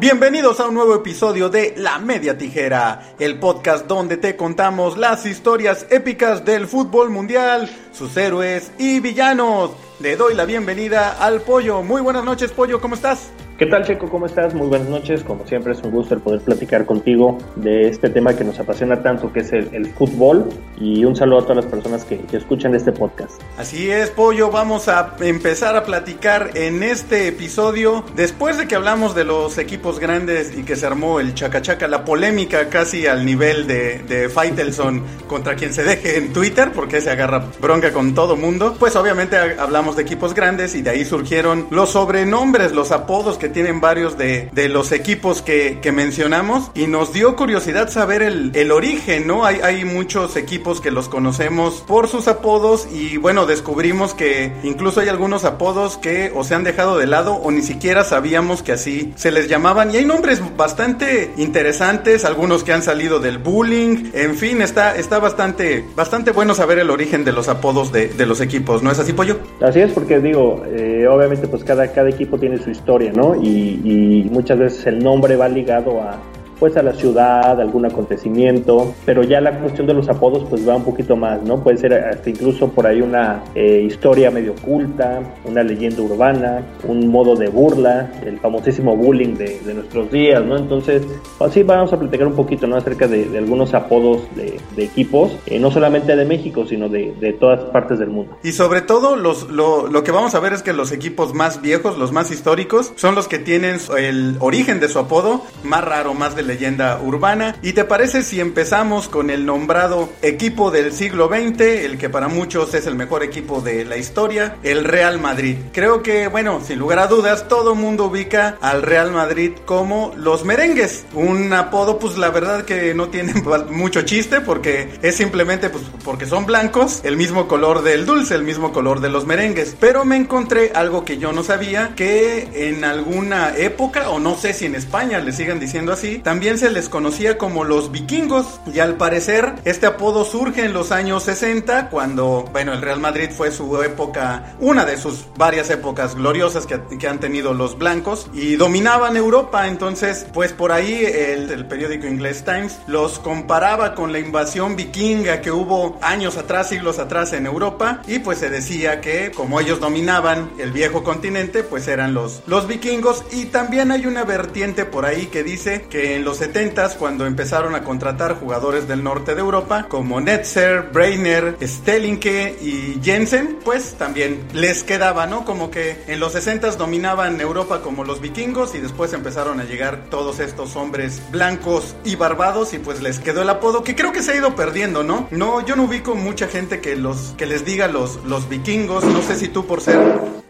Bienvenidos a un nuevo episodio de La Media Tijera, el podcast donde te contamos las historias épicas del fútbol mundial, sus héroes y villanos. Le doy la bienvenida al Pollo. Muy buenas noches, Pollo, ¿cómo estás? ¿Qué tal Checo? ¿Cómo estás? Muy buenas noches. Como siempre es un gusto el poder platicar contigo de este tema que nos apasiona tanto, que es el, fútbol. Y un saludo a todas las personas que, que, escuchan este podcast. Así es, Pollo. Vamos a empezar a platicar en este episodio. Después de que hablamos de los equipos grandes y que se armó el chacachaca, la polémica casi al nivel de, de Faitelson contra quien se deje en Twitter, porque se agarra bronca con todo mundo. Pues obviamente hablamos de equipos grandes y de ahí surgieron los sobrenombres, los apodos que tienen varios de, de los equipos que, mencionamos y nos dio curiosidad saber el, el origen, ¿no? Hay, hay, muchos equipos que los conocemos por sus apodos y bueno, descubrimos que incluso hay algunos apodos que o se han dejado de lado o ni siquiera sabíamos que así se les llamaban y hay nombres bastante interesantes, algunos que han salido del bullying, en fin, está, está bastante, bastante bueno saber el origen de los apodos de, de los equipos, ¿no es así, Pollo? Así es, porque digo, eh, obviamente pues cada, cada equipo tiene su historia, ¿no? Y, muchas veces el nombre va ligado a, pues a la ciudad, algún acontecimiento, pero ya la cuestión de los apodos pues va un poquito más, ¿no? Puede ser hasta incluso por ahí una eh, historia medio oculta, una leyenda urbana, un modo de burla, el famosísimo bullying de, nuestros días, ¿no? Entonces, así vamos a platicar un poquito, ¿no? Acerca de, algunos apodos de, equipos, eh, no solamente de México, sino de, todas partes del mundo. Y sobre todo, los, lo, lo que vamos a ver es que los equipos más viejos, los más históricos, son los que tienen el origen de su apodo más raro, más de leyenda urbana. ¿Y te parece si empezamos con el nombrado equipo del siglo XX, el que para muchos es el mejor equipo de la historia, el Real Madrid? Creo que, bueno, sin lugar a dudas, todo mundo ubica al Real Madrid como los merengues. Un apodo, pues la verdad que no tiene mucho chiste porque es simplemente pues, porque son blancos, el mismo color del dulce, el mismo color de los merengues. Pero me encontré algo que yo no sabía, que en alguna época, o no sé si en España le sigan diciendo así, también también se les conocía como los vikingos y al parecer este apodo surge en los años 60 cuando, bueno, el Real Madrid fue su época, una de sus varias épocas gloriosas que, que han tenido los blancos y dominaban Europa. Entonces, pues por ahí el, periódico inglés Times los comparaba con la invasión vikinga que hubo años atrás, siglos atrás en Europa y pues se decía que como ellos dominaban el viejo continente, pues eran los, los vikingos y también hay una vertiente por ahí que dice que en los 70 cuando empezaron a contratar jugadores del norte de Europa como Netzer, Breiner, Stellinke y Jensen, pues también les quedaba, ¿no? Como que en los 60 dominaban Europa como los vikingos y después empezaron a llegar todos estos hombres blancos y barbados y pues les quedó el apodo que creo que se ha ido perdiendo, ¿no? No, yo no ubico mucha gente que los que les diga los los vikingos, no sé si tú por ser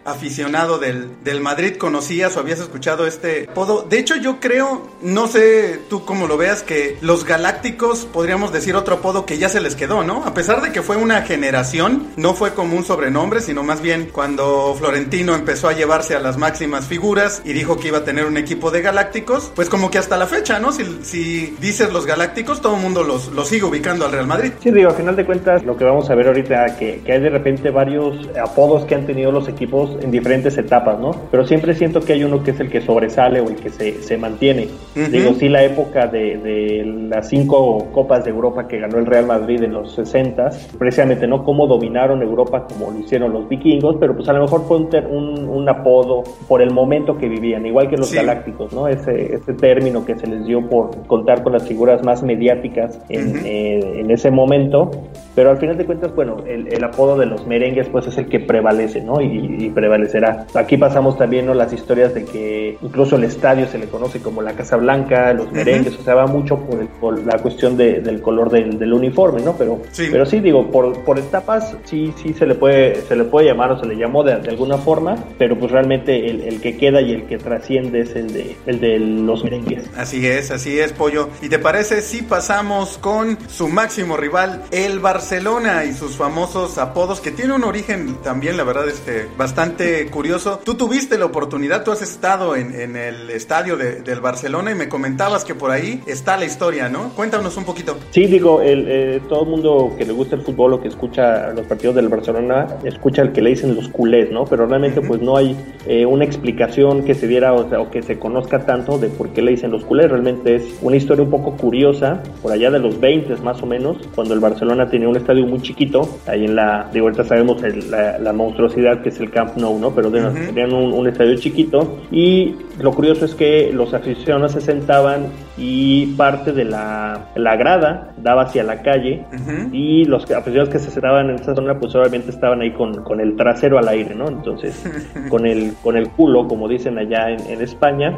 aficionado del, del Madrid conocías o habías escuchado este apodo. De hecho, yo creo, no sé tú cómo lo veas, que los Galácticos podríamos decir otro apodo que ya se les quedó, ¿no? A pesar de que fue una generación, no fue como un sobrenombre, sino más bien cuando Florentino empezó a llevarse a las máximas figuras y dijo que iba a tener un equipo de Galácticos, pues como que hasta la fecha, ¿no? Si, si dices los Galácticos, todo el mundo los, los sigue ubicando al Real Madrid. Sí, digo, a final de cuentas, lo que vamos a ver ahorita, que, que hay de repente varios apodos que han tenido los equipos en diferentes etapas, ¿no? Pero siempre siento que hay uno que es el que sobresale o el que se, se mantiene. Digo, sí, la época de, de, las cinco Copas de Europa que ganó el Real Madrid en los 60, precisamente, ¿no? Cómo dominaron Europa como lo hicieron los vikingos, pero pues a lo mejor fue un, un, apodo por el momento que vivían, igual que los galácticos, ¿no? Ese, ese término que se les dio por contar con las figuras más mediáticas en, eh, en ese momento, pero al final de cuentas, bueno, el, el, apodo de los merengues pues es el que prevalece, ¿no? Y, y prevalecerá. Aquí pasamos también ¿no? las historias de que incluso el estadio se le conoce como la Casa Blanca, los merengues, o sea, va mucho por, la cuestión del color del, uniforme, ¿no? Pero sí. pero sí, digo, por, por etapas sí, sí se le puede, se le puede llamar o se le llamó de, alguna forma, pero pues realmente el, que queda y el que trasciende es el de, el de los merengues. Así es, así es, Pollo. ¿Y te parece si pasamos con su máximo rival, el Barcelona, y sus famosos apodos, que tiene un origen también, la verdad, este, bastante curioso. Tú tuviste la oportunidad, tú has estado en, el estadio del Barcelona y me comentabas comentabas que por ahí está la historia, ¿no? Cuéntanos un poquito. Sí, digo, el, eh, todo el mundo que le gusta el fútbol o que escucha los partidos del Barcelona, escucha el que le dicen los culés, ¿no? Pero realmente pues no hay eh, una explicación que se diera o, sea, o que se conozca tanto de por qué le dicen los culés. Realmente es una historia un poco curiosa, por allá de los 20 más o menos, cuando el Barcelona tenía un estadio muy chiquito, ahí en la, de ahorita sabemos la, monstruosidad que es el Camp Nou, ¿no? Pero tenían un, un estadio chiquito y lo curioso es que los aficionados se sentaban trabalho y parte de la, la grada daba hacia la calle y los aficionados que se sentaban en esa zona pues obviamente estaban ahí con, con el trasero al aire, ¿no? Entonces con el, con el culo, como dicen allá en, España,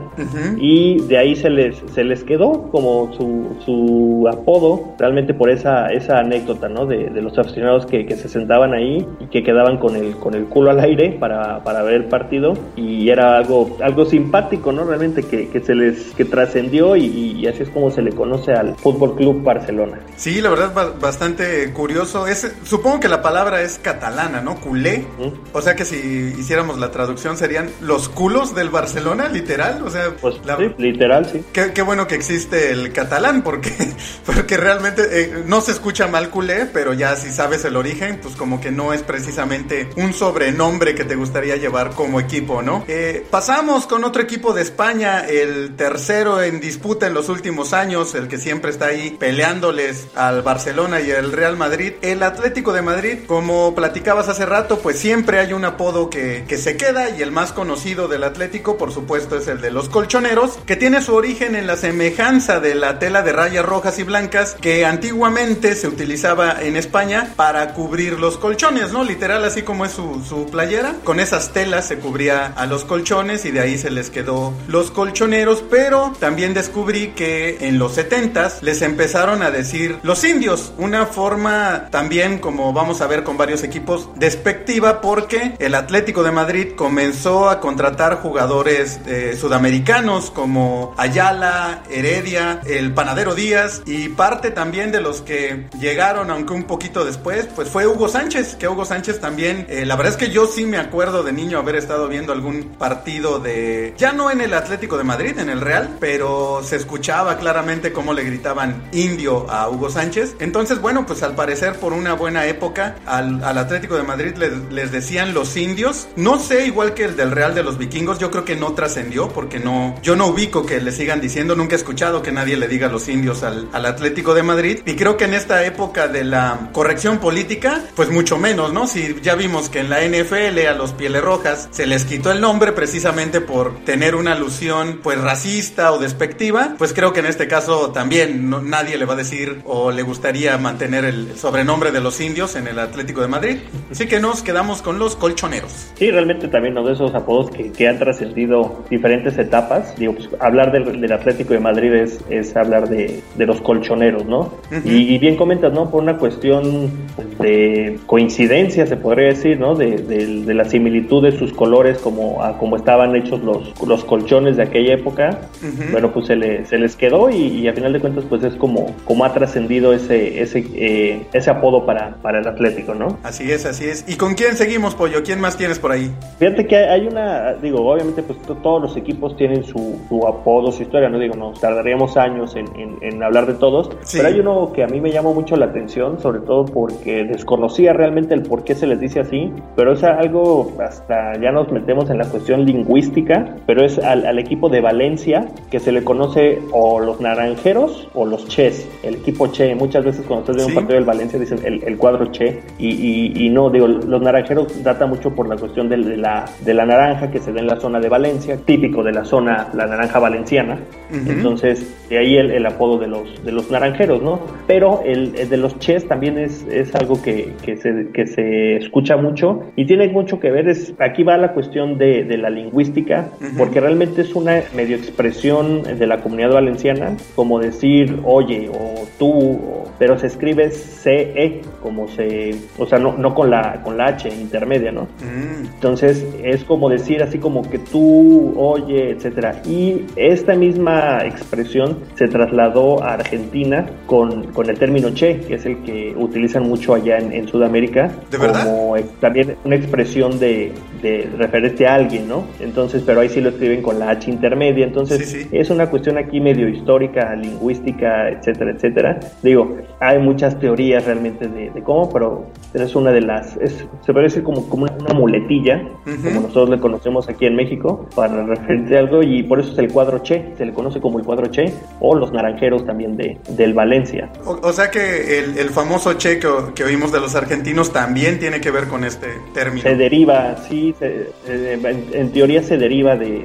y de ahí se les, se les quedó como su, su apodo, realmente por esa, esa anécdota, ¿no? De, de los aficionados que, que, se sentaban ahí y que quedaban con el, con el culo al aire para, para ver el partido y era algo, algo simpático, ¿no? Realmente que, que se les, que trascendió y y así es como se le conoce al Fútbol Club Barcelona. Sí, la verdad bastante curioso. Es, supongo que la palabra es catalana, ¿no? Culé. O sea que si hiciéramos la traducción serían los culos del Barcelona, literal. O sea, pues, literal, sí. Qué, bueno que existe el catalán, porque, porque realmente eh, no se escucha mal culé, pero ya si sabes el origen, pues como que no es precisamente un sobrenombre que te gustaría llevar como equipo, ¿no? Eh, pasamos con otro equipo de España, el tercero en disputa en los últimos años, el que siempre está ahí peleándoles al Barcelona y al Real Madrid. El Atlético de Madrid, como platicabas hace rato, pues siempre hay un apodo que, se queda y el más conocido del Atlético, por supuesto, es el de los colchoneros, que tiene su origen en la semejanza de la tela de rayas rojas y blancas que antiguamente se utilizaba en España para cubrir los colchones, ¿no? Literal, así como es su playera. Con esas telas se cubría a los colchones y de ahí se les quedó los colchoneros, pero también descubrí que en los 70 les empezaron a decir los indios, una forma también como vamos a ver con varios equipos despectiva porque el Atlético de Madrid comenzó a contratar jugadores eh, sudamericanos como Ayala, Heredia, el Panadero Díaz y parte también de los que llegaron aunque un poquito después pues fue Hugo Sánchez, que Hugo Sánchez también, eh, la verdad es que yo sí me acuerdo de niño haber estado viendo algún partido de, ya no en el Atlético de Madrid, en el Real, pero se escuchó escuchaba claramente cómo le gritaban indio a Hugo Sánchez. Entonces, bueno, pues al parecer por una buena época al, Atlético de Madrid les, decían los indios. No sé, igual que el del Real de los Vikingos, yo creo que no trascendió porque no, yo no ubico que le sigan diciendo, nunca he escuchado que nadie le diga los indios al, al Atlético de Madrid. Y creo que en esta época de la corrección política, pues mucho menos, ¿no? Si ya vimos que en la NFL a los Pieles Rojas se les quitó el nombre precisamente por tener una alusión pues racista o despectiva, pues creo que en este caso también nadie le va a decir o le gustaría mantener el sobrenombre de los indios en el Atlético de Madrid. Así que nos quedamos con los colchoneros. Sí, realmente también uno de esos apodos que, que han trascendido diferentes etapas. Digo, pues hablar del, Atlético de Madrid es, es hablar de, de, los colchoneros, ¿no? y, bien comentas, ¿no? Por una cuestión de coincidencia, se podría decir, ¿no? De, de, la similitud de sus colores como, a, como estaban hechos los, los colchones de aquella época. Bueno, pues se le, se les quedó y, a final de cuentas pues es como, como ha trascendido ese, ese, eh, ese apodo para, para el Atlético, ¿no? Así es, así es. ¿Y con quién seguimos, Pollo? ¿Quién más tienes por ahí? Fíjate que hay una, digo, obviamente pues todos los equipos tienen su, su apodo, su historia, no digo, nos tardaríamos años en, en, hablar de todos, pero hay uno que a mí me llamó mucho la atención, sobre todo porque desconocía realmente el por qué se les dice así, pero es algo, hasta ya nos metemos en la cuestión lingüística, pero es al, al equipo de Valencia que se le conoce o los naranjeros o los Ches, el equipo Che. Muchas veces cuando ustedes ven un partido del Valencia dicen el, cuadro Che y, y, no, digo, los naranjeros data mucho por la cuestión de, la, de la naranja que se da en la zona de Valencia, típico de la zona, la naranja valenciana. Entonces, de ahí el, apodo de los, de los naranjeros, ¿no? Pero el, de los Ches también es, es algo que, que, se, que se escucha mucho y tiene mucho que ver, es, aquí va la cuestión de, de la lingüística, porque realmente es una medio expresión de la comunidad valenciana, como decir oye o tú, pero se escribe CE, como se, o sea, no, no con, la, con la H intermedia, ¿no? Mm. Entonces es como decir así como que tú, oye, etcétera. Y esta misma expresión se trasladó a Argentina con, con el término che, que es el que utilizan mucho allá en, Sudamérica. ¿De como también una expresión de, de referirte a alguien, ¿no? Entonces, pero ahí sí lo escriben con la H intermedia, entonces es una cuestión aquí medio histórica, lingüística, etcétera, etcétera. Digo, hay muchas teorías realmente de, cómo, pero es una de las, es, se parece como, como una, muletilla, como nosotros le conocemos aquí en México, para referirte a algo, y por eso es el cuadro Che, se le conoce como el cuadro Che, o los naranjeros también de, del Valencia. O, sea que el, famoso Che que, oímos de los argentinos también tiene que ver con este término. Se deriva, sí, eh, en, teoría se deriva de,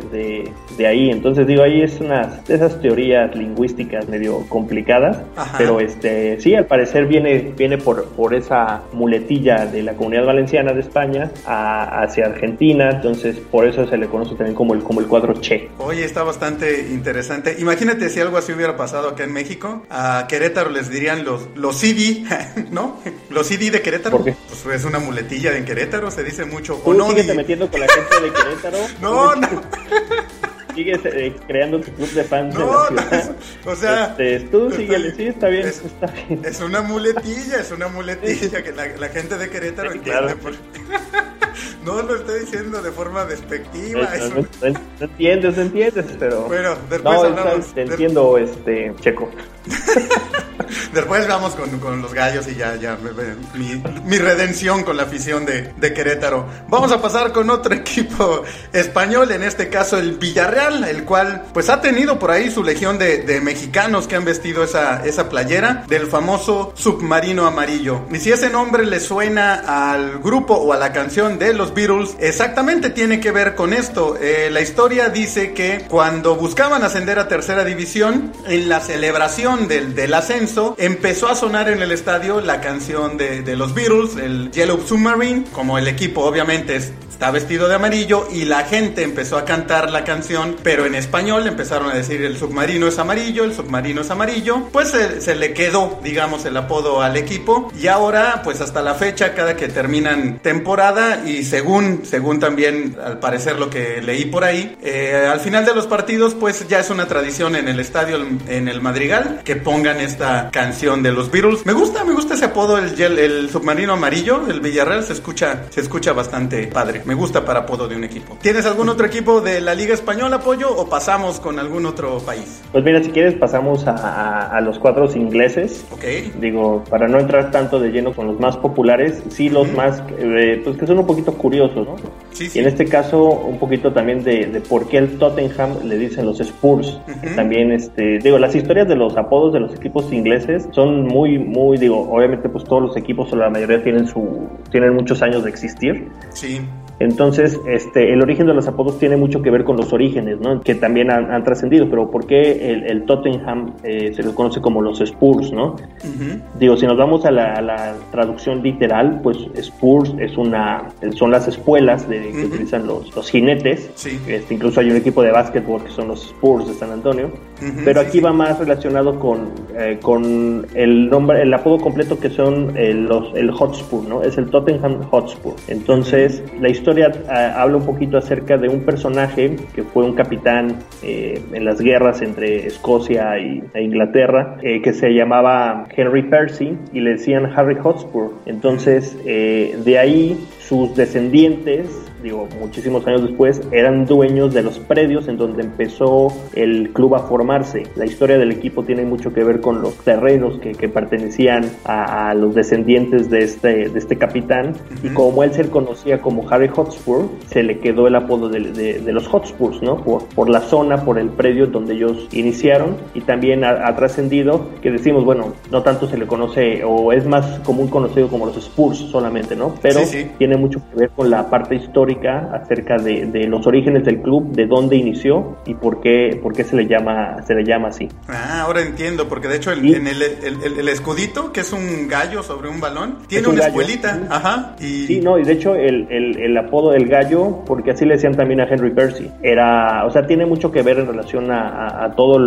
de, ahí, entonces digo, ahí es una de esas teorías lingüísticas medio complicadas, pero este sí, al parecer viene, viene por, por esa muletilla de la comunidad valenciana de España hacia Argentina, entonces por eso se le conoce también como el, como el cuadro Che. Oye, está bastante interesante. Imagínate si algo así hubiera pasado acá en México, a Querétaro les dirían los, los CD, ¿no? Los CD de Querétaro. Pues es una muletilla en Querétaro, se dice mucho. ¿Tú no, metiendo con la gente de Querétaro? no, no. sigues eh, creando tu club de fans no, No, o sea, este, tú síguele, sí, está bien, es, está bien. Es una muletilla, es una muletilla que la, gente de Querétaro entiende. no lo estoy diciendo de forma despectiva. No, no, entiendes, entiendes, pero. Bueno, después hablamos. Te entiendo, este, Checo. Después vamos con, los gallos y ya, ya, mi, redención con la afición de, Querétaro. Vamos a pasar con otro equipo español, en este caso el Villarreal, el cual pues ha tenido por ahí su legión de, mexicanos que han vestido esa, esa playera del famoso submarino amarillo. Y si ese nombre le suena al grupo o a la canción de los Beatles, exactamente tiene que ver con esto. Eh, la historia dice que cuando buscaban ascender a tercera división, en la celebración del, del ascenso, empezó a sonar en el estadio la canción de, de los Beatles, el Yellow Submarine, como el equipo obviamente es está vestido de amarillo y la gente empezó a cantar la canción, pero en español empezaron a decir el submarino es amarillo, el submarino es amarillo, pues se, le quedó, digamos, el apodo al equipo y ahora, pues hasta la fecha, cada que terminan temporada y según, según también al parecer lo que leí por ahí, eh, al final de los partidos, pues ya es una tradición en el estadio, en el Madrigal, que pongan esta canción de los Beatles. Me gusta, me gusta ese apodo, el, el submarino amarillo, el Villarreal, se escucha, se escucha bastante padre me gusta para apodo de un equipo. ¿Tienes algún otro equipo de la Liga Española, apoyo, o pasamos con algún otro país? Pues mira, si quieres pasamos a, los cuatro ingleses. Ok. Digo, para no entrar tanto de lleno con los más populares, sí los más, eh, pues que son un poquito curiosos, ¿no? Sí, sí. Y en este caso, un poquito también de, por qué el Tottenham le dicen los Spurs. También, este, digo, las historias de los apodos de los equipos ingleses son muy, muy, digo, obviamente pues todos los equipos o la mayoría tienen su, tienen muchos años de existir. Sí. Entonces, este, el origen de los apodos tiene mucho que ver con los orígenes, ¿no? Que también han, trascendido, pero ¿por qué el, Tottenham eh, se les conoce como los Spurs, ¿no? Digo, si nos vamos a la, traducción literal, pues Spurs es una, son las espuelas de, que utilizan los, los jinetes. Este, incluso hay un equipo de básquetbol que son los Spurs de San Antonio. pero aquí va más relacionado con, eh, con el nombre, el apodo completo que son eh, los, el Hotspur, ¿no? Es el Tottenham Hotspur. Entonces, la historia historia eh, habla un poquito acerca de un personaje que fue un capitán eh, en las guerras entre Escocia y, e Inglaterra, eh, que se llamaba Henry Percy y le decían Harry Hotspur. Entonces, de ahí sus descendientes digo, muchísimos años después, eran dueños de los predios en donde empezó el club a formarse. La historia del equipo tiene mucho que ver con los terrenos que, pertenecían a, los descendientes de este, de este capitán. Y como él se conocía como Harry Hotspur, se le quedó el apodo de, los Hotspurs, ¿no? Por, por, la zona, por el predio donde ellos iniciaron. Y también ha, trascendido que decimos, bueno, no tanto se le conoce, o es más común conocido como los Spurs solamente, ¿no? Pero tiene mucho que ver con la parte histórica acerca de, los orígenes del club, de dónde inició y por qué, por qué se le llama se le llama así. Ah, ahora entiendo, porque de hecho el, en el, el, escudito, que es un gallo sobre un balón, tiene una escuelita. Ajá. Y... Sí, no, y de hecho el, apodo del gallo, porque así le decían también a Henry Percy, era, o sea, tiene mucho que ver en relación a, a, todo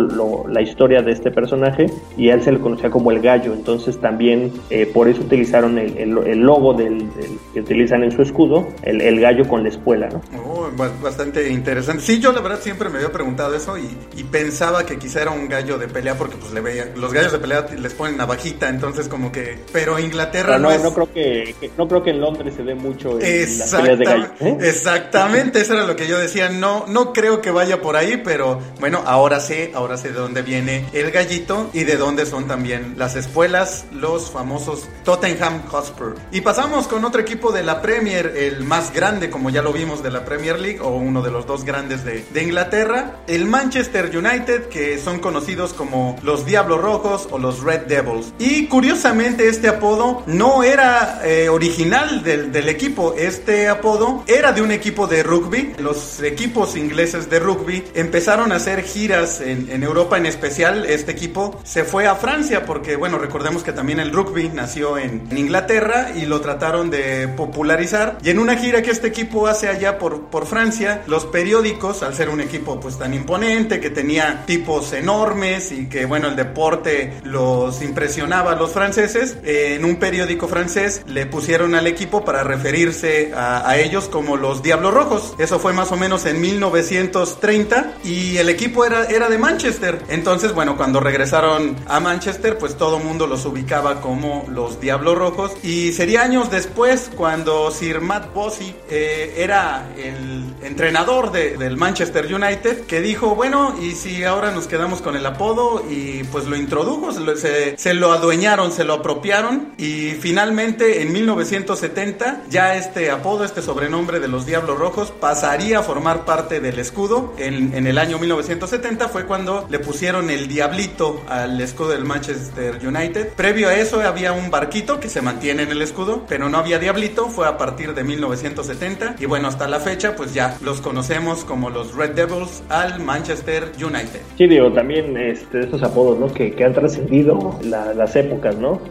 la historia de este personaje y a él se le conocía como el gallo, entonces también eh, por eso utilizaron el, logo del, que utilizan en su escudo, el, gallo con la espuela, ¿no? Oh, bastante interesante. Sí, yo la verdad siempre me había preguntado eso y, pensaba que quizá era un gallo de pelea porque pues le veía, los gallos de pelea les ponen navajita, entonces como que, pero Inglaterra no, no, es... no creo que, no creo que en Londres se ve mucho en las peleas de gallo. ¿eh? Exactamente, eso era lo que yo decía, no, no creo que vaya por ahí, pero bueno, ahora sé, ahora sé de dónde viene el gallito y de dónde son también las espuelas, los famosos Tottenham Hotspur. Y pasamos con otro equipo de la Premier, el más grande, como ya lo vimos, de la Premier League, o uno de los dos grandes de, Inglaterra, el Manchester United, que son conocidos como los Diablos Rojos o los Red Devils. Y curiosamente este apodo no era eh, original del, del equipo, este apodo era de un equipo de rugby. Los equipos ingleses de rugby empezaron a hacer giras en, en Europa, en especial este equipo se fue a Francia, porque bueno, recordemos que también el rugby nació en, en Inglaterra y lo trataron de popularizar. Y en una gira que este equipo hace allá por, por Francia, los periódicos, al ser un equipo pues tan imponente, que tenía tipos enormes y que bueno, el deporte los impresionaba a los franceses, en un periódico francés le pusieron al equipo para referirse a, ellos como los Diablos Rojos. Eso fue más o menos en 1930 y el equipo era, era de Manchester. Entonces, bueno, cuando regresaron a Manchester, pues todo mundo los ubicaba como los Diablos Rojos. Y sería años después cuando Sir Matt Bossy eh, era el entrenador del Manchester United que dijo, bueno, y si ahora nos quedamos con el apodo y pues lo introdujo, se, lo adueñaron, se lo apropiaron y finalmente en 1970 ya este apodo, este sobrenombre de los Diablos Rojos pasaría a formar parte del escudo. En el año 1970 fue cuando le pusieron el diablito al escudo del Manchester United. Previo a eso había un barquito que se mantiene en el escudo, pero no había diablito, fue a partir de 1970 y bueno, hasta la fecha pues ya los conocemos como los Red Devils al Manchester United. Sí, digo, también este, estos apodos, ¿no? Que, que han trascendido las épocas, ¿no?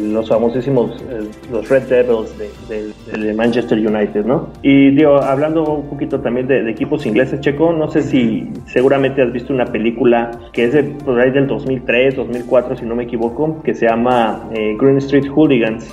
los famosísimos, los Red Devils de, Manchester United, ¿no? Y digo, hablando un poquito también de, equipos ingleses, Checo, no sé si seguramente has visto una película que es de, por ahí del 2003, 2004, si no me equivoco, que se llama eh, Green Street Hooligans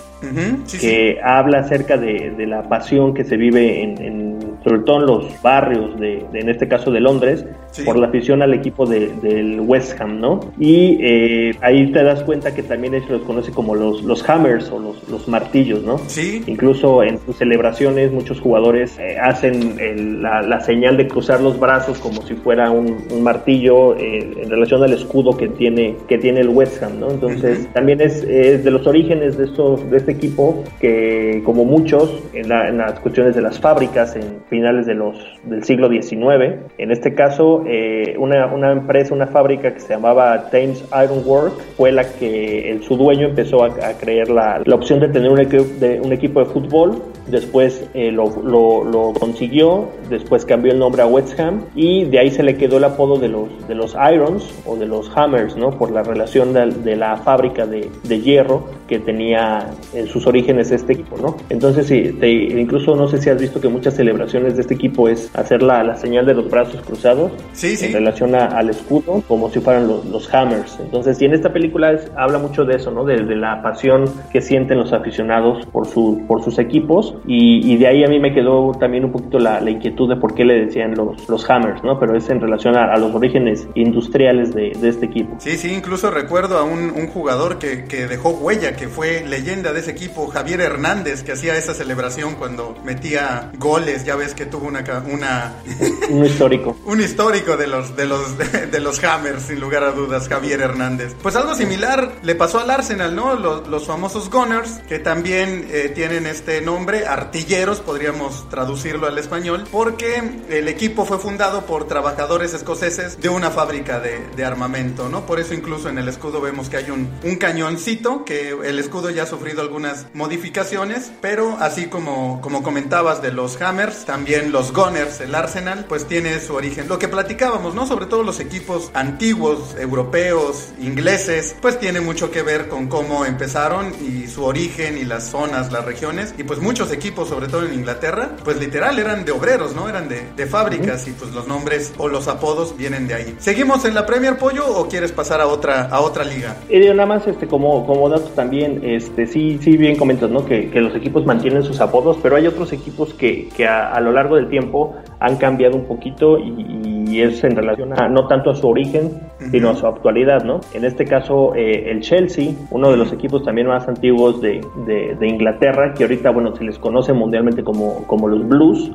que habla acerca de, la pasión que se vive en, sobre todo en los barrios de, en este caso de Londres, por la afición al equipo del West Ham, ¿no? Y eh, ahí te das cuenta que también ellos los conoce como los, los hammers o los, los martillos, ¿no? Sí. Incluso en sus celebraciones muchos jugadores eh, hacen la, señal de cruzar los brazos como si fuera un, martillo eh, en relación al escudo que tiene, que tiene el West Ham, ¿no? Entonces también es, es, de los orígenes de, estos, de este equipo que como muchos en, las cuestiones de las fábricas en finales de los, del siglo XIX, en este caso eh, una, una, empresa, una fábrica que se llamaba Thames Iron Work fue la que el, su dueño empezó a, creer la, la, opción de tener un, de, un equipo de fútbol, después eh, lo, lo, lo, consiguió, después cambió el nombre a West Ham y de ahí se le quedó el apodo de los, de los Irons o de los Hammers, ¿no? por la relación de, de la fábrica de, de hierro que tenía en sus orígenes este equipo, ¿no? Entonces, sí, te, incluso no sé si has visto que muchas celebraciones de este equipo es hacer la, la señal de los brazos cruzados sí, sí. en relación al escudo, como si fueran los, los hammers. Entonces, y en esta película es, habla mucho de eso, ¿no? De, de, la pasión que sienten los aficionados por, su, por sus equipos y, y de ahí a mí me quedó también un poquito la, la, inquietud de por qué le decían los, los hammers, ¿no? Pero es en relación a, a los orígenes industriales de, de, este equipo. Sí, sí, incluso recuerdo a un, un jugador que, que dejó huella, que fue leyenda de ese equipo, Javier Hernández, que hacía esa celebración cuando metía goles, ya ves que tuvo una... una un histórico. un histórico de los, de, los, de, los Hammers, sin lugar a dudas, Javier Hernández. Pues algo similar le pasó al Arsenal, ¿no? Los, los famosos Gunners, que también eh, tienen este nombre, artilleros, podríamos traducirlo al español, porque el equipo fue fundado por trabajadores escoceses de una fábrica de, de armamento, ¿no? Por eso incluso en el escudo vemos que hay un, un cañoncito, que el escudo ya ha sufrido algunas modificaciones, pero así como, como comentabas de los Hammers, también los Gunners, el Arsenal, pues tiene su origen. Lo que platicábamos, ¿no? Sobre todo los equipos antiguos, europeos, ingleses, pues tiene mucho que ver con cómo empezaron y su origen y las zonas, las regiones. Y pues muchos equipos, sobre todo en Inglaterra, pues literal eran de obreros, ¿no? Eran de, de fábricas y pues los nombres o los apodos vienen de ahí. ¿Seguimos en la Premier Pollo o quieres pasar a otra, a otra liga? Y nada más este, como, como dato también también, este, sí, sí, bien comentas, ¿no? Que, que los equipos mantienen sus apodos, pero hay otros equipos que, que a, lo largo del tiempo han cambiado un poquito y, es en relación a no tanto a su origen, sino a su actualidad, ¿no? En este caso, eh, el Chelsea, uno de los equipos también más antiguos de, de, Inglaterra, que ahorita, bueno, se les conoce mundialmente como, como los Blues,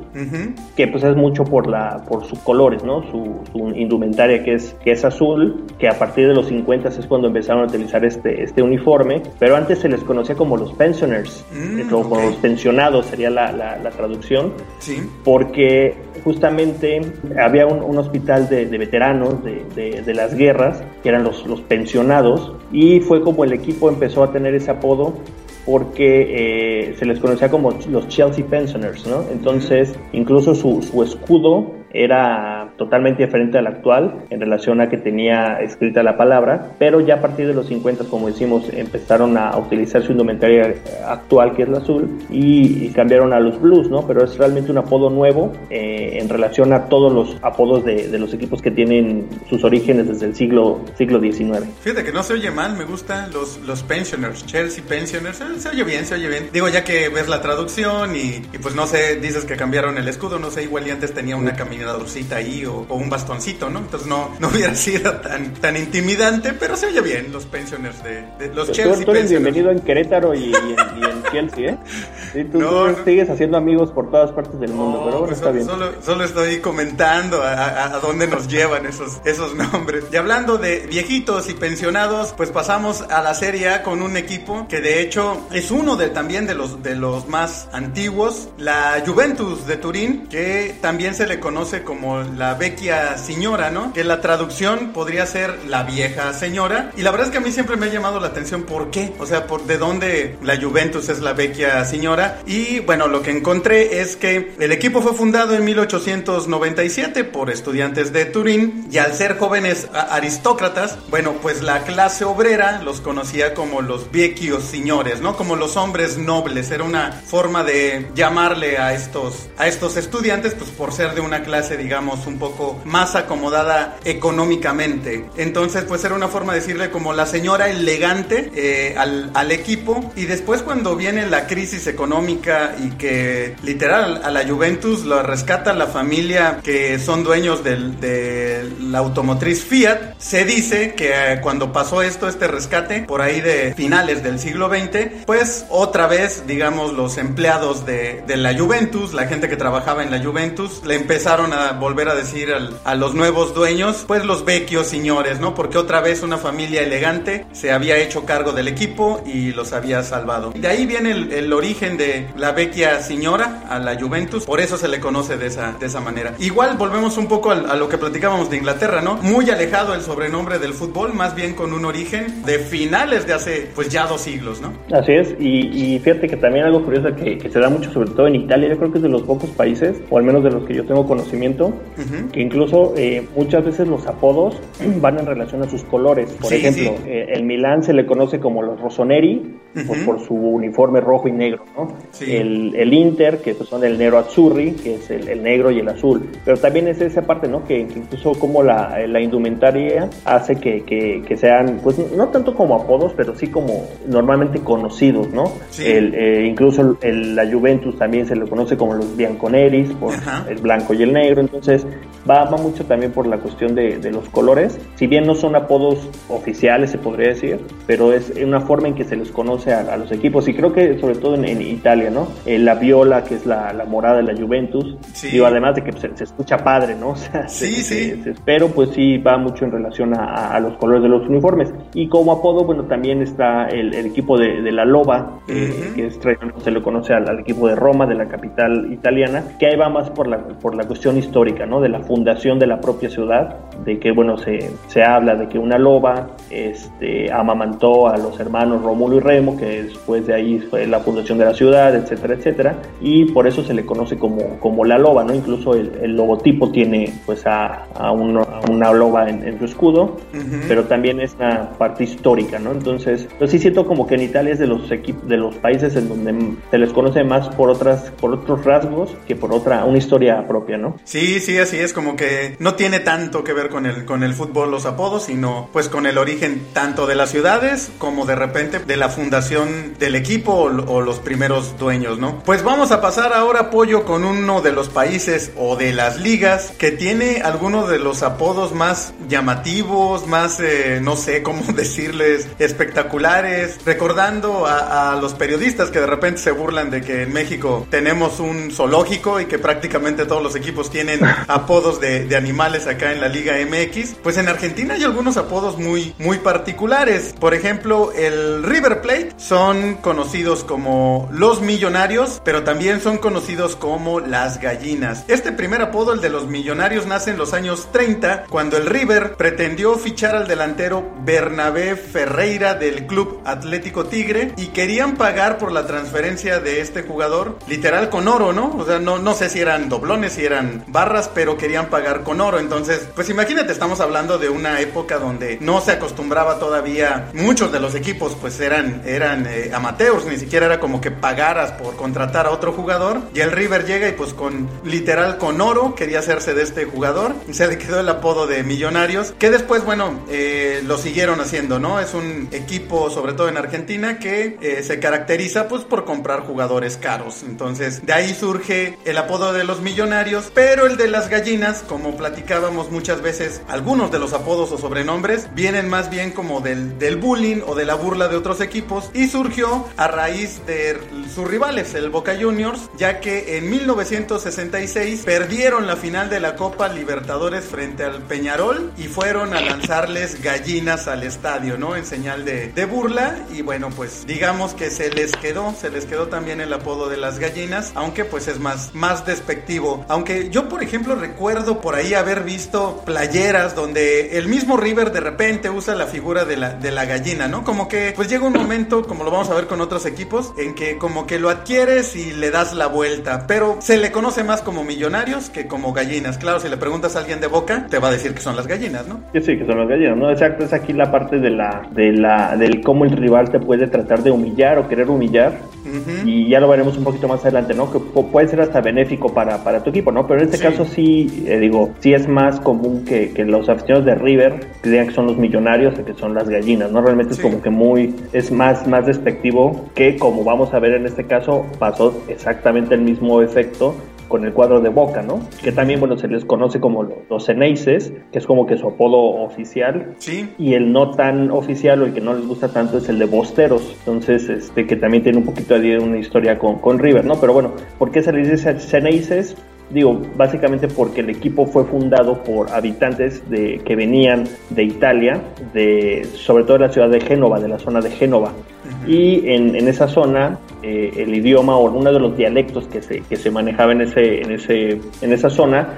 que pues es mucho por la por sus colores, ¿no? Su, su, indumentaria que es, que es azul, que a partir de los 50 es cuando empezaron a utilizar este, este uniforme, pero antes se les conocía como los pensioners, mm, como los pensionados sería la, la, traducción, sí. porque justamente había un, hospital de, veteranos de, las guerras, que eran los, pensionados, y fue como el equipo empezó a tener ese apodo porque eh, se les conocía como los Chelsea Pensioners, ¿no? Entonces, incluso su escudo era totalmente diferente al actual en relación a que tenía escrita la palabra, pero ya a partir de los 50, como decimos, empezaron a utilizar su indumentaria actual, que es la azul, y, cambiaron a los blues, ¿no? Pero es realmente un apodo nuevo eh, en relación a todos los apodos de, los equipos que tienen sus orígenes desde el siglo, siglo XIX. Fíjate que no se oye mal, me gustan los, los pensioners, Chelsea pensioners, eh, se oye bien, se oye bien. Digo, ya que ves la traducción y, y pues no sé, dices que cambiaron el escudo, no sé, igual y antes tenía una camisa una ahí o, un bastoncito, ¿no? Entonces no, no hubiera sido tan, tan intimidante, pero se oye bien los pensioners de, los Chelsea. Tú, eres bienvenido en Querétaro y, en, Chelsea, ¿eh? Y tú, sigues haciendo amigos por todas partes del mundo, pero bueno, pues está bien. Solo, estoy comentando a, dónde nos llevan esos, esos nombres. Y hablando de viejitos y pensionados, pues pasamos a la Serie con un equipo que de hecho es uno de, también de los, de los más antiguos, la Juventus de Turín, que también se le conoce como la vecchia señora, ¿no? Que la traducción podría ser la vieja señora. Y la verdad es que a mí siempre me ha llamado la atención por qué, o sea, por de dónde la Juventus es la vecchia señora. Y bueno, lo que encontré es que el equipo fue fundado en 1897 por estudiantes de Turín y al ser jóvenes aristócratas, bueno, pues la clase obrera los conocía como los vecchios señores, ¿no? Como los hombres nobles. Era una forma de llamarle a estos, a estos estudiantes, pues por ser de una clase digamos, un poco más acomodada económicamente. Entonces, pues era una forma de decirle como la señora elegante eh, al, al, equipo. Y después cuando viene la crisis económica y que literal a la Juventus lo rescata la familia que son dueños de la automotriz Fiat, se dice que eh, cuando pasó esto, este rescate, por ahí de finales del siglo XX, pues otra vez, digamos, los empleados de, de la Juventus, la gente que trabajaba en la Juventus, le empezaron a volver a decir a los nuevos dueños, pues los vecchios señores, ¿no? Porque otra vez una familia elegante se había hecho cargo del equipo y los había salvado. De ahí viene el, origen de la vecchia señora a la Juventus, por eso se le conoce de esa, de esa manera. Igual volvemos un poco a, lo que platicábamos de Inglaterra, ¿no? Muy alejado el sobrenombre del fútbol, más bien con un origen de finales de hace pues ya dos siglos, ¿no? Así es, y, fíjate que también algo curioso que, que se da mucho sobre todo en Italia, yo creo que es de los pocos países, o al menos de los que yo tengo conocimiento, que incluso eh, muchas veces los apodos van en relación a sus colores. Por ejemplo, eh, el Milán se le conoce como los Rossoneri pues, por su uniforme rojo y negro, ¿no? El, el, Inter, que pues, son el Nero Azzurri, que es el, negro y el azul. Pero también es esa parte, ¿no? Que, incluso como la, la indumentaria hace que, que, sean, pues no tanto como apodos, pero sí como normalmente conocidos, ¿no? El, eh, incluso el, la Juventus también se le conoce como los Bianconeris, por el blanco y el negro entonces va, va mucho también por la cuestión de, los colores. Si bien no son apodos oficiales, se podría decir, pero es una forma en que se les conoce a, los equipos. Y creo que sobre todo en, Italia, ¿no? Eh, la viola, que es la, morada de la Juventus, digo, además de que se, escucha padre, ¿no? O sí, sí. pero pues sí va mucho en relación a, los colores de los uniformes. Y como apodo, bueno, también está el, equipo de, la Loba, eh, que es, se le conoce al, al, equipo de Roma, de la capital italiana, que ahí va más por la, por la cuestión histórica, ¿no? De la fundación de la propia ciudad, de que, bueno, se, se habla de que una loba este, amamantó a los hermanos Rómulo y Remo, que después de ahí fue la fundación de la ciudad etcétera, etcétera, y por eso se le conoce como, como la loba, ¿no? Incluso el, logotipo tiene pues a, a, una loba en, su escudo, pero también es una parte histórica, ¿no? Entonces, yo sí siento como que en Italia es de los de los países en donde se les conoce más por otras, por otros rasgos que por otra, una historia propia, ¿no? Sí, sí, así es, como que no tiene tanto que ver con el, con el fútbol, los apodos, sino pues con el origen tanto de las ciudades como de repente de la fundación del equipo o, los primeros dueños, ¿no? Pues vamos a pasar ahora, Pollo, con uno de los países o de las ligas que tiene algunos de los apodos más llamativos, más, eh, no sé cómo decirles, espectaculares, recordando a, a los periodistas que de repente se burlan de que en México tenemos un zoológico y que prácticamente todos los equipos tienen apodos de, de animales acá en la Liga MX, pues en Argentina hay algunos apodos muy, muy particulares. Por ejemplo, el River Plate son conocidos como los millonarios, pero también son conocidos como las gallinas. Este primer apodo, el de los millonarios, nace en los años 30, cuando el River pretendió fichar al delantero Bernabé Ferreira del Club Atlético Tigre y querían pagar por la transferencia de este jugador, literal con oro, ¿no? O sea, no, no sé si eran doblones, si eran barras, pero querían pagar con oro. Entonces, pues imagínate, estamos hablando de una época donde no se acostumbraba todavía, muchos de los equipos pues eran, eran eh, amateurs, ni siquiera era como que pagaras por contratar a otro jugador. Y el River llega y pues con literal con oro quería hacerse de este jugador. Y se le quedó el apodo de Millonarios, que después, bueno, eh, lo siguieron haciendo, ¿no? Es un equipo, sobre todo en Argentina, que eh, se caracteriza pues por comprar jugadores caros. Entonces, de ahí surge el apodo de los millonarios, pero el de las gallinas, como platicábamos muchas veces, algunos de los apodos o sobrenombres vienen más bien como del, del bullying o de la burla de otros equipos y surgió a raíz de sus rivales, el Boca Juniors, ya que en 1966 perdieron la final de la Copa Libertadores frente al Peñarol y fueron a lanzarles gallinas al estadio, ¿no? En señal de, burla y bueno, pues digamos que se les quedó, se les quedó también el apodo de las gallinas, aunque pues es más, más despectivo. Aunque yo, por ejemplo, recuerdo por ahí haber visto playeras donde el mismo River de repente usa la figura de la, de la gallina, ¿no? Como que pues llega un momento, como lo vamos a ver con otros equipos, en que como que lo adquieres y le das la vuelta, pero se le conoce más como millonarios que como gallinas. Claro, si le preguntas a alguien de boca, te va a decir que son las gallinas, ¿no? Sí, sí, que son las gallinas, ¿no? Exacto, es aquí la parte de la, de la, del cómo el rival te puede tratar de humillar o querer humillar y ya lo veremos un poquito más adelante, ¿no? Que puede ser hasta benéfico para, para tu equipo, ¿no? Pero en este caso sí, eh, digo, sí es más común que, que, los aficionados de River crean que son los millonarios o que son las gallinas, ¿no? Realmente es como que muy, es más, más despectivo que como vamos a ver en este caso pasó exactamente el mismo efecto con el cuadro de Boca, ¿no? Que también, bueno, se les conoce como los Ceneices, que es como que su apodo oficial. Sí. Y el no tan oficial o el que no les gusta tanto es el de Bosteros. Entonces, este, que también tiene un poquito de una historia con, con River, ¿no? Pero bueno, ¿por qué se les dice Ceneices? Digo, básicamente porque el equipo fue fundado por habitantes de, que venían de Italia, de, sobre todo de la ciudad de Génova, de la zona de Génova. Y en, en esa zona, eh, el idioma o uno de los dialectos que se, que se manejaba en, ese, en, ese, en esa zona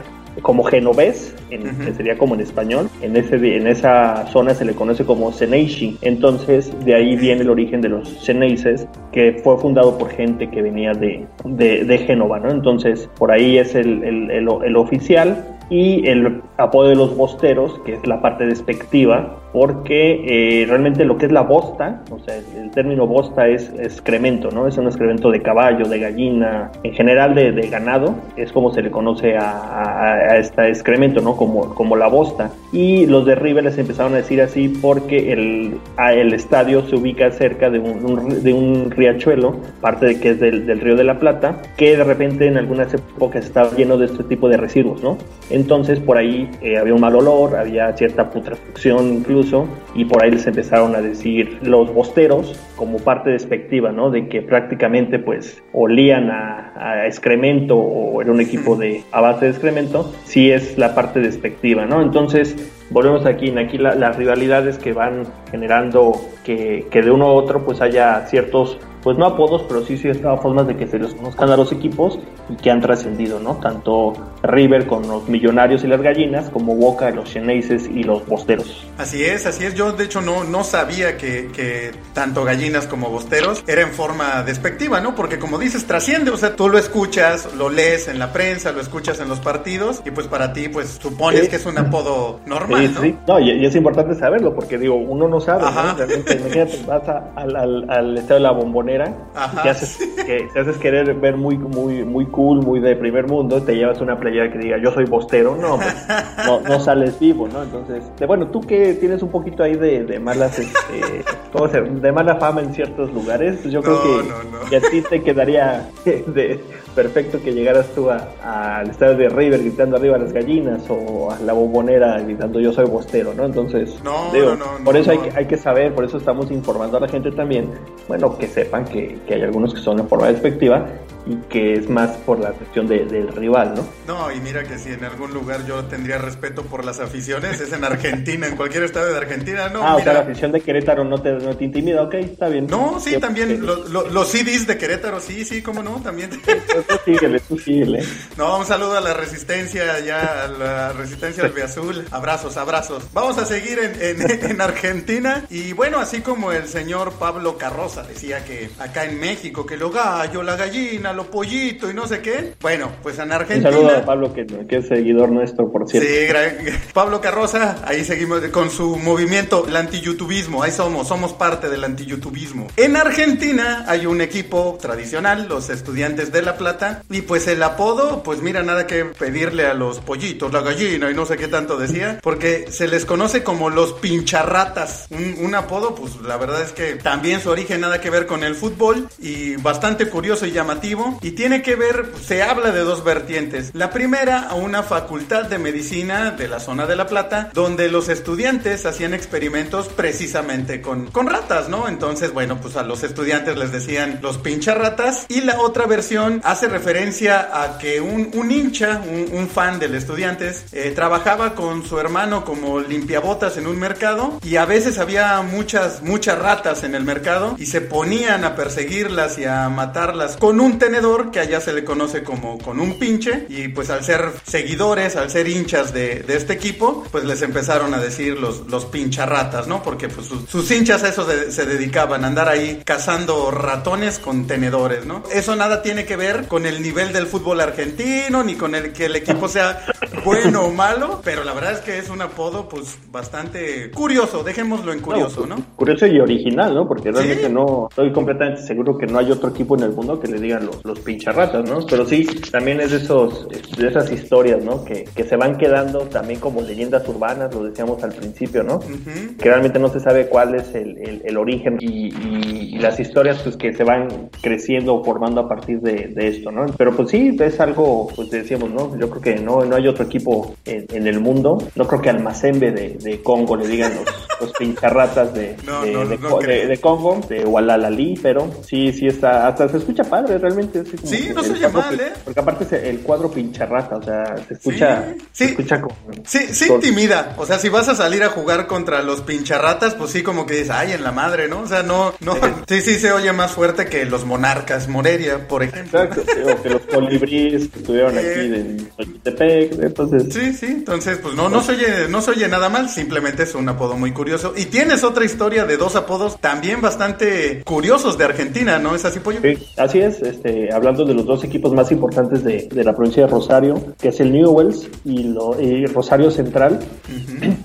como genovés, en, que sería como en español, en, ese, en esa zona se le conoce como Ceneishi. Entonces, de ahí viene el origen de los Ceneices, que fue fundado por gente que venía de, de, de Génova, ¿no? Entonces, por ahí es el, el, el, el oficial y el apodo de los bosteros, que es la parte despectiva, porque eh, realmente lo que es la bosta, o sea, el término bosta es excremento, ¿no? Es un excremento de caballo, de gallina, en general de, ganado, es como se le conoce a, este excremento, ¿no? Como, como la bosta. Y los de River les empezaron a decir así porque el, el estadio se ubica cerca de un, de un riachuelo, parte de que es del, del, Río de la Plata, que de repente en algunas épocas estaba lleno de este tipo de residuos, ¿no? Entonces por ahí eh, había un mal olor, había cierta putrefacción incluso, y por ahí les empezaron a decir los bosteros como parte despectiva, ¿no? De que prácticamente pues olían a, a excremento o era un equipo de a base de excremento, sí es la parte despectiva, ¿no? Entonces volvemos aquí, aquí las rivalidades que van generando que, que de uno a otro pues haya ciertos pues no apodos, pero sí ciertas formas de que se les conozcan a los equipos y que han trascendido, ¿no? Tanto River con los Millonarios y las Gallinas, como Boca, los Xeneises y los Bosteros. Así es, así es. Yo de hecho no, no sabía que, que tanto Gallinas como Bosteros era en forma despectiva, ¿no? Porque como dices, trasciende, o sea, tú lo escuchas, lo lees en la prensa, lo escuchas en los partidos y pues para ti pues supones que es un apodo normal, ¿no? Sí. No, y, es importante saberlo porque digo, uno no sabe, ¿no? Realmente, imagínate, vas al, al, al, estado de la bombonera y te haces, que, te haces querer ver muy, muy, muy cool, muy de primer mundo, te llevas una playera que diga yo soy bostero, no, pues, no, no sales vivo, ¿no? Entonces, de, bueno, tú que tienes un poquito ahí de, de malas, este, ¿cómo se, de mala fama en ciertos lugares, pues yo creo que, que, a ti te quedaría de, perfecto que llegaras tú al estadio de River gritando arriba a las gallinas o a la bombonera gritando yo soy bostero, ¿no? Entonces, digo, por eso hay, que, hay que saber, por eso estamos informando a la gente también, bueno, que sepan que, que hay algunos que son en forma despectiva y que es más por la cuestión de, del rival, ¿no? No, y mira que si en algún lugar yo tendría respeto por las aficiones, es en Argentina, en cualquier estado de Argentina, ¿no? Ah, o sea, la afición de Querétaro no te, no te intimida, ok, está bien. No, sí, también, los CDs de Querétaro, sí, sí, cómo no, también. tú síguele, tú síguele. No, un saludo a la resistencia, ya, a la resistencia del Azul, abrazos, abrazos. Vamos a seguir en, en, en Argentina, y bueno, así como el señor Pablo Carroza decía que acá en México, que lo gallo, la gallina, lo pollito y no sé qué. Bueno, pues en Argentina. Un saludo a Pablo, que, es seguidor nuestro, por cierto. Sí, Pablo Carroza, ahí seguimos con su movimiento, el anti-youtubismo. Ahí somos, somos parte del anti-youtubismo. En Argentina hay un equipo tradicional, los estudiantes de La Plata, y pues el apodo, pues mira, nada que pedirle a los pollitos, la gallina y no sé qué tanto decía, porque se les conoce como los pincharratas. Un, un apodo, pues la verdad es que también su origen nada que ver con el fútbol y bastante curioso y llamativo y tiene que ver, se habla de dos vertientes. La primera, a una facultad de medicina de la zona de La Plata, donde los estudiantes hacían experimentos precisamente con, con ratas, ¿no? Entonces, bueno, pues a los estudiantes les decían los ratas y la otra versión hace referencia a que un, un hincha, un, fan del estudiantes, eh, trabajaba con su hermano como limpiabotas en un mercado y a veces había muchas, muchas ratas en el mercado y se ponían a perseguirlas y a matarlas con un que allá se le conoce como con un pinche y pues al ser seguidores, al ser hinchas de, este equipo, pues les empezaron a decir los, los pincharratas, ¿no? Porque pues sus, hinchas a eso se, dedicaban, a andar ahí cazando ratones con tenedores, ¿no? Eso nada tiene que ver con el nivel del fútbol argentino, ni con el que el equipo sea bueno o malo, pero la verdad es que es un apodo pues bastante curioso, dejémoslo en curioso, ¿no? Curioso y original, ¿no? Porque realmente no, estoy completamente seguro que no hay otro equipo en el mundo que le digan los los pincharratas, ¿no? Pero sí, también es de, esos, de esas historias, ¿no? Que, que se van quedando también como leyendas urbanas, lo decíamos al principio, ¿no? Que realmente no se sabe cuál es el, el, origen y, y, las historias pues que se van creciendo o formando a partir de, de, esto, ¿no? Pero pues sí, es algo, pues decíamos, ¿no? Yo creo que no, no hay otro equipo en, en el mundo, no creo que al Mazembe de, de Congo le digan los, los pincharratas de, de, de, Congo, de Walalali, pero sí, sí está, hasta se escucha padre realmente sí, no se oye mal, ¿eh? Porque aparte es el cuadro pincharrata, o sea, se escucha, sí, se escucha como... Sí, sí intimida, o sea, si vas a salir a jugar contra los pincharratas, pues sí como que dices, ay, en la madre, ¿no? O sea, no, no, sí, sí se oye más fuerte que los monarcas, Moreria, por ejemplo. Exacto, o que los colibríes que estuvieron aquí en Xochitepec, entonces... Sí, sí, entonces, pues no, no se oye, no se oye nada mal, simplemente es un apodo muy curioso. Y tienes otra historia de dos apodos también bastante curiosos de Argentina, ¿no? ¿Es así, Pollo? Sí, así es, este, hablando de los dos equipos más importantes de, la provincia de Rosario, que es el Newells y, lo, Rosario Central.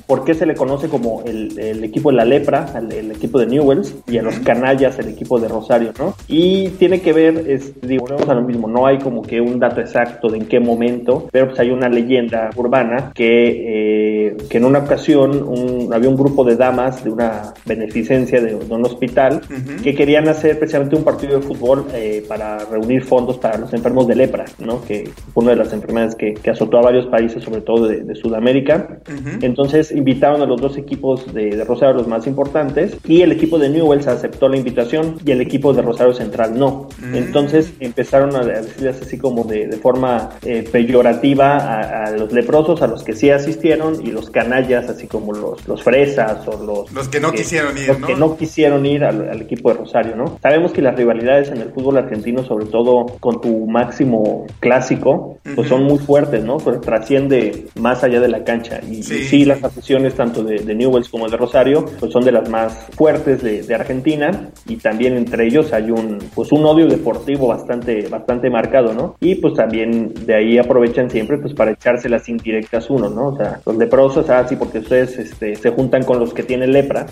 ¿Por qué se le conoce como el, equipo de la lepra, el, equipo de Newells, y a los canallas el equipo de Rosario, ¿no? Y tiene que ver, es, digo, a lo mismo, no hay como que un dato exacto de en qué momento, pero pues hay una leyenda urbana que, eh, que en una ocasión había un grupo de damas de una beneficencia de, un hospital que querían hacer precisamente un partido de fútbol eh, para reunir unir fondos para los enfermos de lepra, ¿no? que fue una de las enfermedades que, azotó a varios países, sobre todo de, Sudamérica. Entonces invitaron a los dos equipos de, Rosario, los más importantes, y el equipo de Newells aceptó la invitación y el equipo de Rosario Central no. Mm. Entonces empezaron a decirles así como de, forma eh, peyorativa a, los leprosos, a los que sí asistieron, y los canallas, así como los, los fresas o los... Los que no quisieron ir, los que no quisieron ir al, equipo de Rosario, ¿no? Sabemos que las rivalidades en el fútbol argentino, sobre todo con tu máximo clásico, pues son muy fuertes, ¿no? Pero trasciende más allá de la cancha. Y sí, las aficiones tanto de, de, Newells como de Rosario, pues son de las más fuertes de, de, Argentina y también entre ellos hay un, pues un odio deportivo bastante, bastante marcado, ¿no? Y pues también de ahí aprovechan siempre pues para echarse las indirectas uno, ¿no? O sea, los leprosos, ah, sí, porque ustedes este, se juntan con los que tienen lepra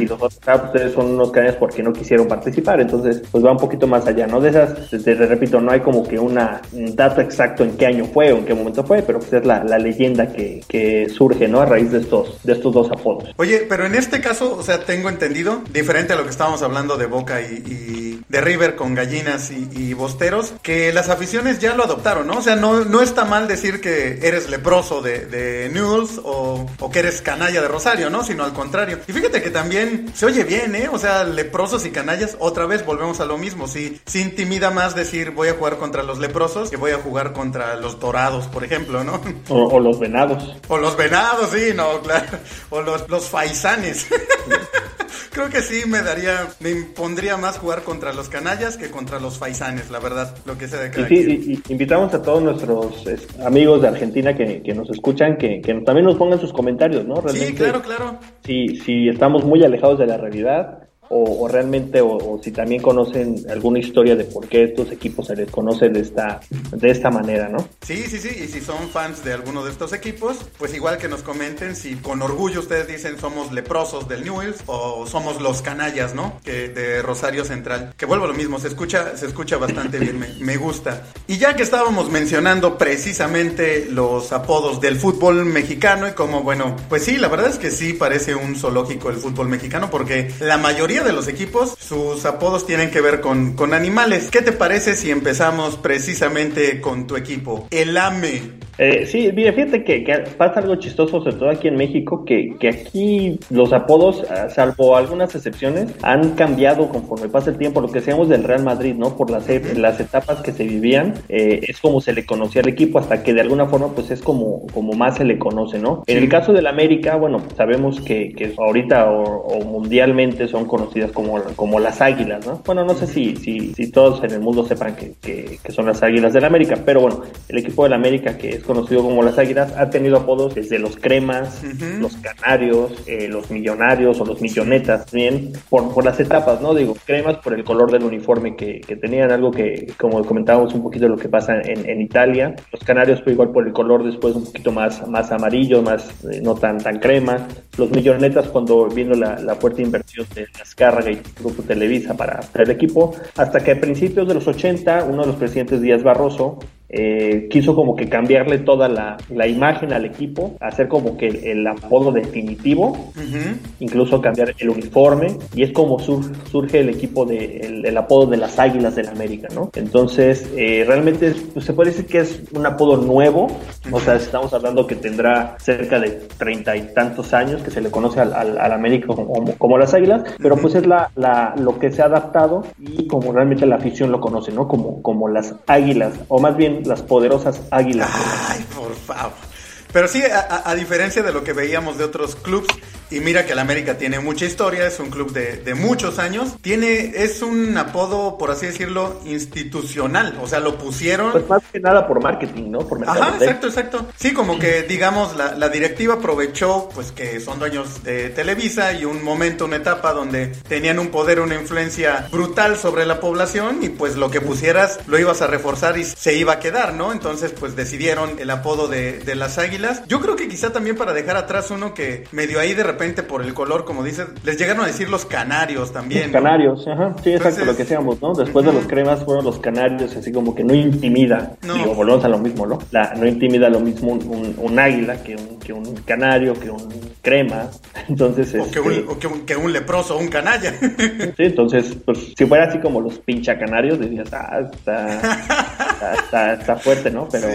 y los otros, ah, pues, ustedes son unos cañas porque no quisieron participar. Entonces, pues va un poquito más allá, ¿no? De esas, te, repito, no hay como que una, un dato exacto en qué año fue o en qué momento fue, pero pues es la, la leyenda que, que surge, ¿no? A raíz de estos, de estos dos apodos. Oye, pero en este caso, o sea, tengo entendido, diferente a lo que estábamos hablando de Boca y, de River con gallinas y, bosteros, que las aficiones ya lo adoptaron, ¿no? O sea, no, no está mal decir que eres leproso de, de News o, o que eres canalla de Rosario, ¿no? Sino al contrario. Y fíjate que también se oye bien, ¿eh? O sea, leprosos y canallas, otra vez volvemos a lo mismo. Sí, sí intimida más decir voy a jugar contra los leprosos que voy a jugar contra los dorados, por ejemplo, ¿no? O, los venados. O los venados, sí, no, claro. O los, los faisanes. Creo que sí me daría, me impondría más jugar contra los canallas que contra los faisanes, la verdad, lo que sea de cada sí, invitamos a todos nuestros amigos de Argentina que, nos escuchan que, también nos pongan sus comentarios, ¿no? sí, claro, claro. Si, si estamos muy alejados de la realidad, o, realmente o, si también conocen alguna historia de por qué estos equipos se les conoce de esta de esta manera, ¿no? Sí, sí, sí, y si son fans de alguno de estos equipos, pues igual que nos comenten si con orgullo ustedes dicen somos leprosos del Newells o somos los canallas, ¿no? Que de Rosario Central. Que vuelvo a lo mismo, se escucha se escucha bastante bien, me, me gusta. Y ya que estábamos mencionando precisamente los apodos del fútbol mexicano y como bueno, pues sí, la verdad es que sí parece un zoológico el fútbol mexicano porque la mayoría de los equipos, sus apodos tienen que ver con, con animales. ¿Qué te parece si empezamos precisamente con tu equipo? El AME. Eh, sí, mira, fíjate que, pasa algo chistoso, sobre todo aquí en México, que, que aquí los apodos, ah, salvo algunas excepciones, han cambiado conforme pasa el tiempo. Lo que seamos del Real Madrid, ¿no? Por las, las etapas que se vivían, eh, es como se le conocía al equipo, hasta que de alguna forma, pues es como, como más se le conoce, ¿no? En el caso del América, bueno, sabemos que, que ahorita o, mundialmente son conocidas como, como las águilas, ¿no? Bueno, no sé si, si, si todos en el mundo sepan que, que, que son las águilas del América, pero bueno, el equipo del América, que es conocido como las Águilas, ha tenido apodos desde los Cremas, los Canarios, eh, los Millonarios o los Millonetas, bien, por, por las etapas, ¿no? Digo, Cremas por el color del uniforme que, que tenían, algo que, como comentábamos un poquito de lo que pasa en, en Italia, los Canarios fue igual por el color después un poquito más, más amarillo, más eh, no tan, tan crema, los Millonetas cuando vino la, la fuerte inversión de Azcárraga y Grupo Televisa para el equipo, hasta que a principios de los 80, uno de los presidentes Díaz Barroso eh, quiso como que cambiarle toda la, la, imagen al equipo, hacer como que el, apodo definitivo, incluso cambiar el uniforme, y es como surge el equipo de el, apodo de las Águilas del América, ¿no? Entonces, eh, realmente pues, se puede decir que es un apodo nuevo, o sea, estamos hablando que tendrá cerca de treinta y tantos años que se le conoce al, al, América como, como, las Águilas, pero pues es la, la, lo que se ha adaptado y como realmente la afición lo conoce, ¿no? Como, como las Águilas, o más bien las poderosas águilas. Ay, por favor. Pero sí, a, diferencia de lo que veíamos de otros clubes, y mira que el América tiene mucha historia, es un club de, de, muchos años. Tiene, es un apodo, por así decirlo, institucional. O sea, lo pusieron. Pues más que nada por marketing, ¿no? Por Ajá, exacto, exacto. Sí, como que, digamos, la, la, directiva aprovechó, pues que son dueños de Televisa y un momento, una etapa donde tenían un poder, una influencia brutal sobre la población y pues lo que pusieras lo ibas a reforzar y se iba a quedar, ¿no? Entonces, pues decidieron el apodo de, de las águilas. Yo creo que quizá también para dejar atrás uno que medio ahí de repente repente por el color, como dices, les llegaron a decir los canarios también. Los canarios, ajá, sí, exacto, lo que decíamos, ¿no? Después de los cremas fueron los canarios, así como que no intimida, no. digo, volvemos a lo mismo, ¿no? La, no intimida lo mismo un, águila que un, que un canario, que un crema, entonces... O, que, un, este o que, un, que, un, leproso, un canalla. Sí, entonces, pues si fuera así como los pincha canarios, dirías, ah, está... está, fuerte, ¿no? Pero,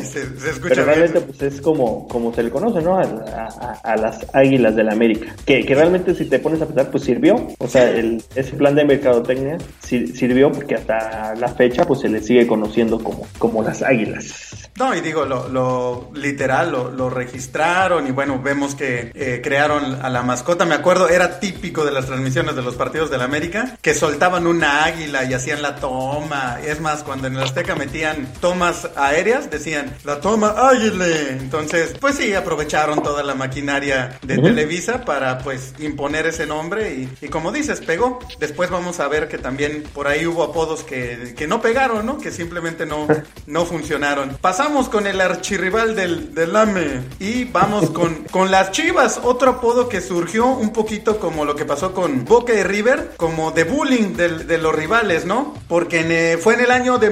pero realmente pues es como, como se le conoce, ¿no? A, las águilas de la América. Que, que, realmente si te pones a pensar, pues sirvió. O sea, el, ese plan de mercadotecnia sirvió porque hasta la fecha pues se le sigue conociendo como, como las águilas. No, y digo, lo, lo literal, lo, lo, registraron y bueno, vemos que eh, crearon a la mascota. Me acuerdo, era típico de las transmisiones de los partidos de la América, que soltaban una águila y hacían la toma. Es más, cuando en el Azteca metían tomas aéreas, decían, la toma águila. Entonces, pues sí, aprovecharon toda la maquinaria de Televisa para pues imponer ese nombre y, y, como dices, pegó. Después vamos a ver que también por ahí hubo apodos que, que no pegaron, ¿no? Que simplemente no, no funcionaron. Pasamos con el archirrival del, del AME y vamos con, con las Chivas, otro apodo que surgió un poquito como lo que pasó con Boca y River, como de bullying de, los rivales, ¿no? Porque eh, fue en el año de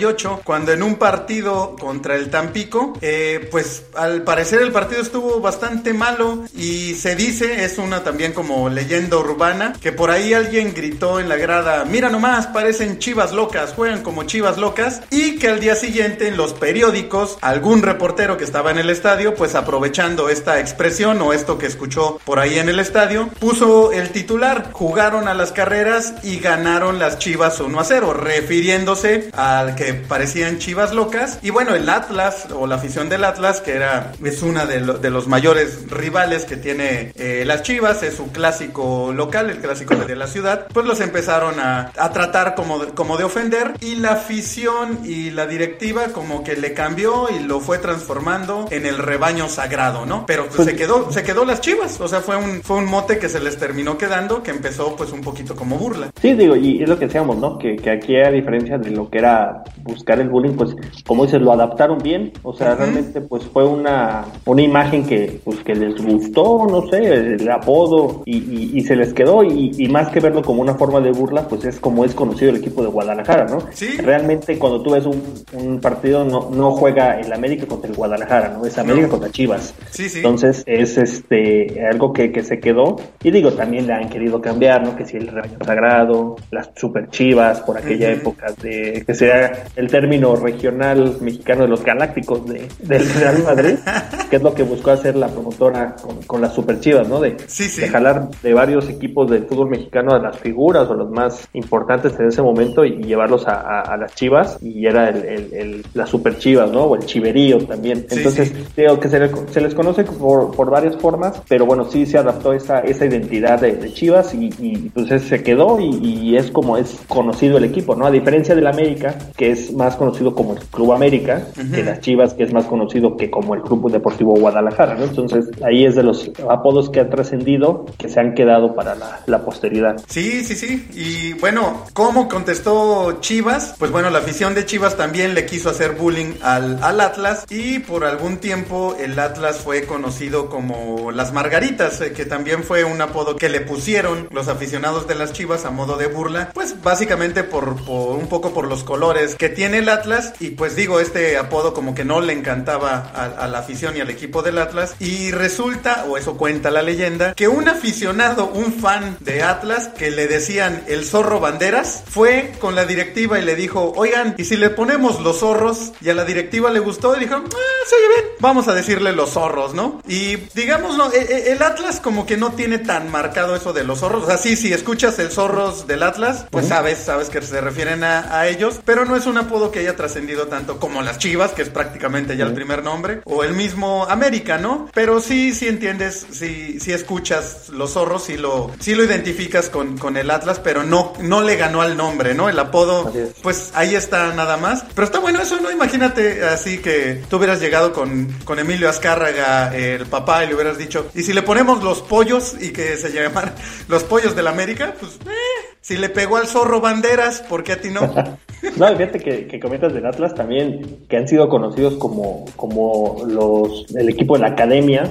1948 cuando en un partido contra el Tampico, eh, pues al parecer el partido estuvo bastante malo y se dice, es una también como leyenda urbana, que por ahí alguien gritó en la grada, mira nomás, parecen chivas locas, juegan como chivas locas y que al día siguiente en los periódicos, algún reportero que estaba en el estadio, pues aprovechando esta expresión o esto que escuchó por ahí en el estadio, puso el titular, jugaron a las carreras y ganaron las Chivas 1 a 0, refiriéndose al que parecían Chivas locas. Y bueno, el Atlas o la afición del Atlas, que era, es una de, los mayores rivales que tiene eh, las Chivas, es su clásico local, el clásico de la ciudad, pues los empezaron a, tratar como como de ofender y la afición y la directiva como que le cambió y lo fue transformando en el rebaño sagrado, ¿no? Pero pues, se quedó, se quedó las chivas, o sea, fue un, fue un mote que se les terminó quedando, que empezó pues un poquito como burla. Sí, digo, y es lo que decíamos, ¿no? Que, que aquí a diferencia de lo que era buscar el bullying, pues como dices, lo adaptaron bien, o sea, realmente pues fue una, una imagen que pues que les gustó, no sé, el apodo y, y, se les quedó y, y, más que verlo como una forma de burla, pues es como es conocido el equipo de Guadalajara, ¿no? Sí. Realmente cuando tú ves un, un partido no, no juega el América contra el Guadalajara, ¿no? Es América contra Chivas. Sí, sí. Entonces es este algo que, que, se quedó. Y digo, también le han querido cambiar, ¿no? Que si el rebaño sagrado, las super chivas por aquella época de que sea el término regional mexicano de los galácticos de, del Real Madrid, que es lo que buscó hacer la promotora con, con las super chivas, ¿no? De, de jalar de varios equipos del fútbol mexicano a las figuras o los más importantes en ese momento y, llevarlos a, a, las chivas. Y era el, el, el, la super chivas, ¿no? O el chiverío también. Entonces, creo que se, se, les conoce por, por varias formas, pero bueno, sí se adaptó esa, esa identidad de, Chivas y, y, pues se quedó y, es como es conocido el equipo, ¿no? A diferencia del América, que es más conocido como el Club América, que las Chivas, que es más conocido que como el Club Deportivo Guadalajara, ¿no? Entonces, ahí es de los apodos que han trascendido, que se han quedado para la, la posteridad. Sí, sí, sí. Y bueno, ¿cómo contestó Chivas? Pues bueno, la afición de Chivas también le quiso hacer bullying al, al Atlas y por algún tiempo el Atlas fue conocido como las Margaritas, eh, que también fue un apodo que le pusieron los aficionados de las Chivas a modo de burla, pues básicamente por, un poco por los colores que tiene el Atlas y pues digo, este apodo como que no le encantaba a, la afición y al equipo del Atlas y resulta, o eso cuenta la leyenda, que un aficionado, un fan de Atlas que le decían el zorro banderas, fue con la directiva y le dijo, oigan, ¿y si le ponemos los zorros? Y a la directiva le gustó y dijo, ah, se oye bien, vamos a decirle los zorros, ¿no? Y digámoslo, e, e, el Atlas como que no tiene tan marcado eso de los zorros, o sea, sí, si escuchas el zorros del Atlas, pues sabes, sabes que se refieren a, ellos, pero no es un apodo que haya trascendido tanto como las Chivas, que es prácticamente ya el primer nombre, o el mismo América, ¿no? Pero sí, sí entiendes, sí, sí escuchas los zorros, sí lo, sí lo identificas con, con el Atlas, pero no, no le ganó al nombre, ¿no? El apodo, pues ahí está nada más. Pero está bueno eso, ¿no? Imagínate así que tú hubieras llegado con, con Emilio Azcárraga, el papá, y le hubieras dicho, ¿y si le ponemos los pollos y que se llaman los pollos de la América? Pues, eh, si le pegó al zorro banderas, ¿por qué a ti no? no, fíjate que, que, comentas del Atlas también, que han sido conocidos como, como los el equipo de la academia,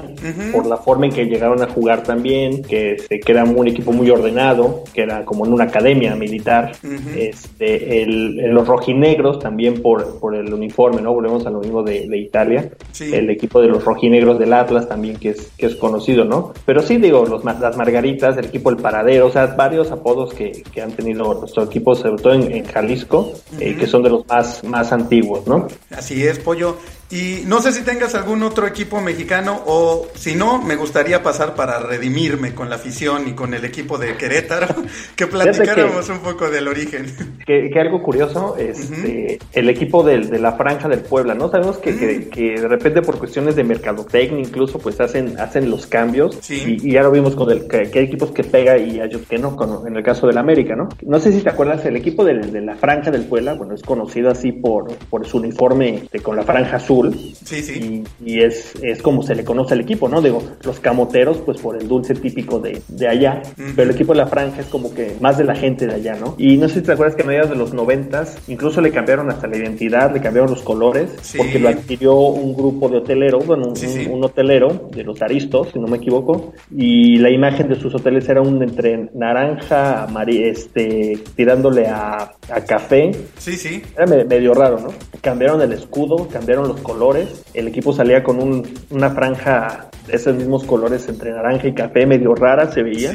por la forma en que llegaron a jugar también, que, este, que era un equipo muy ordenado, que era como en una academia militar. este, el, los rojinegros también por, por el uniforme, ¿no? Volvemos a lo mismo de, de Italia. El equipo de los rojinegros del Atlas también, que es, que es conocido, ¿no? Pero sí, digo, los, las margaritas, el equipo El Paradero, o sea, varios apodos que, que han tenido nuestro equipo, sobre todo en, Jalisco, eh, que son de los más, más antiguos, ¿no? Así es, Pollo. Y no sé si tengas algún otro equipo mexicano o si no, me gustaría pasar para redimirme con la afición y con el equipo de Querétaro, que platicáramos un poco del origen. Que, algo curioso, este, el equipo de, la franja del Puebla, ¿no? Sabemos que, que, de repente por cuestiones de mercadotecnia incluso pues hacen, hacen los cambios y, ya lo vimos con el, que, hay equipos que pega y hay otros que no, en el caso del América, ¿no? No sé si te acuerdas, el equipo de, la franja del Puebla, bueno, es conocido así por, por su uniforme con la franja azul Sí, sí. Y, es, es como se le conoce al equipo, ¿no? Digo, los camoteros, pues por el dulce típico de, de allá, pero el equipo de la franja es como que más de la gente de allá, ¿no? Y no sé si te acuerdas que a mediados de los noventas, incluso le cambiaron hasta la identidad, le cambiaron los colores, porque lo adquirió un grupo de hoteleros, bueno, un, hotelero de los Aristos, si no me equivoco, y la imagen de sus hoteles era un entre naranja, este, tirándole a, a café. Sí, sí. Era medio raro, ¿no? Cambiaron el escudo, cambiaron los colores. El equipo salía con un, una franja de esos mismos colores entre naranja y café, medio rara se veía.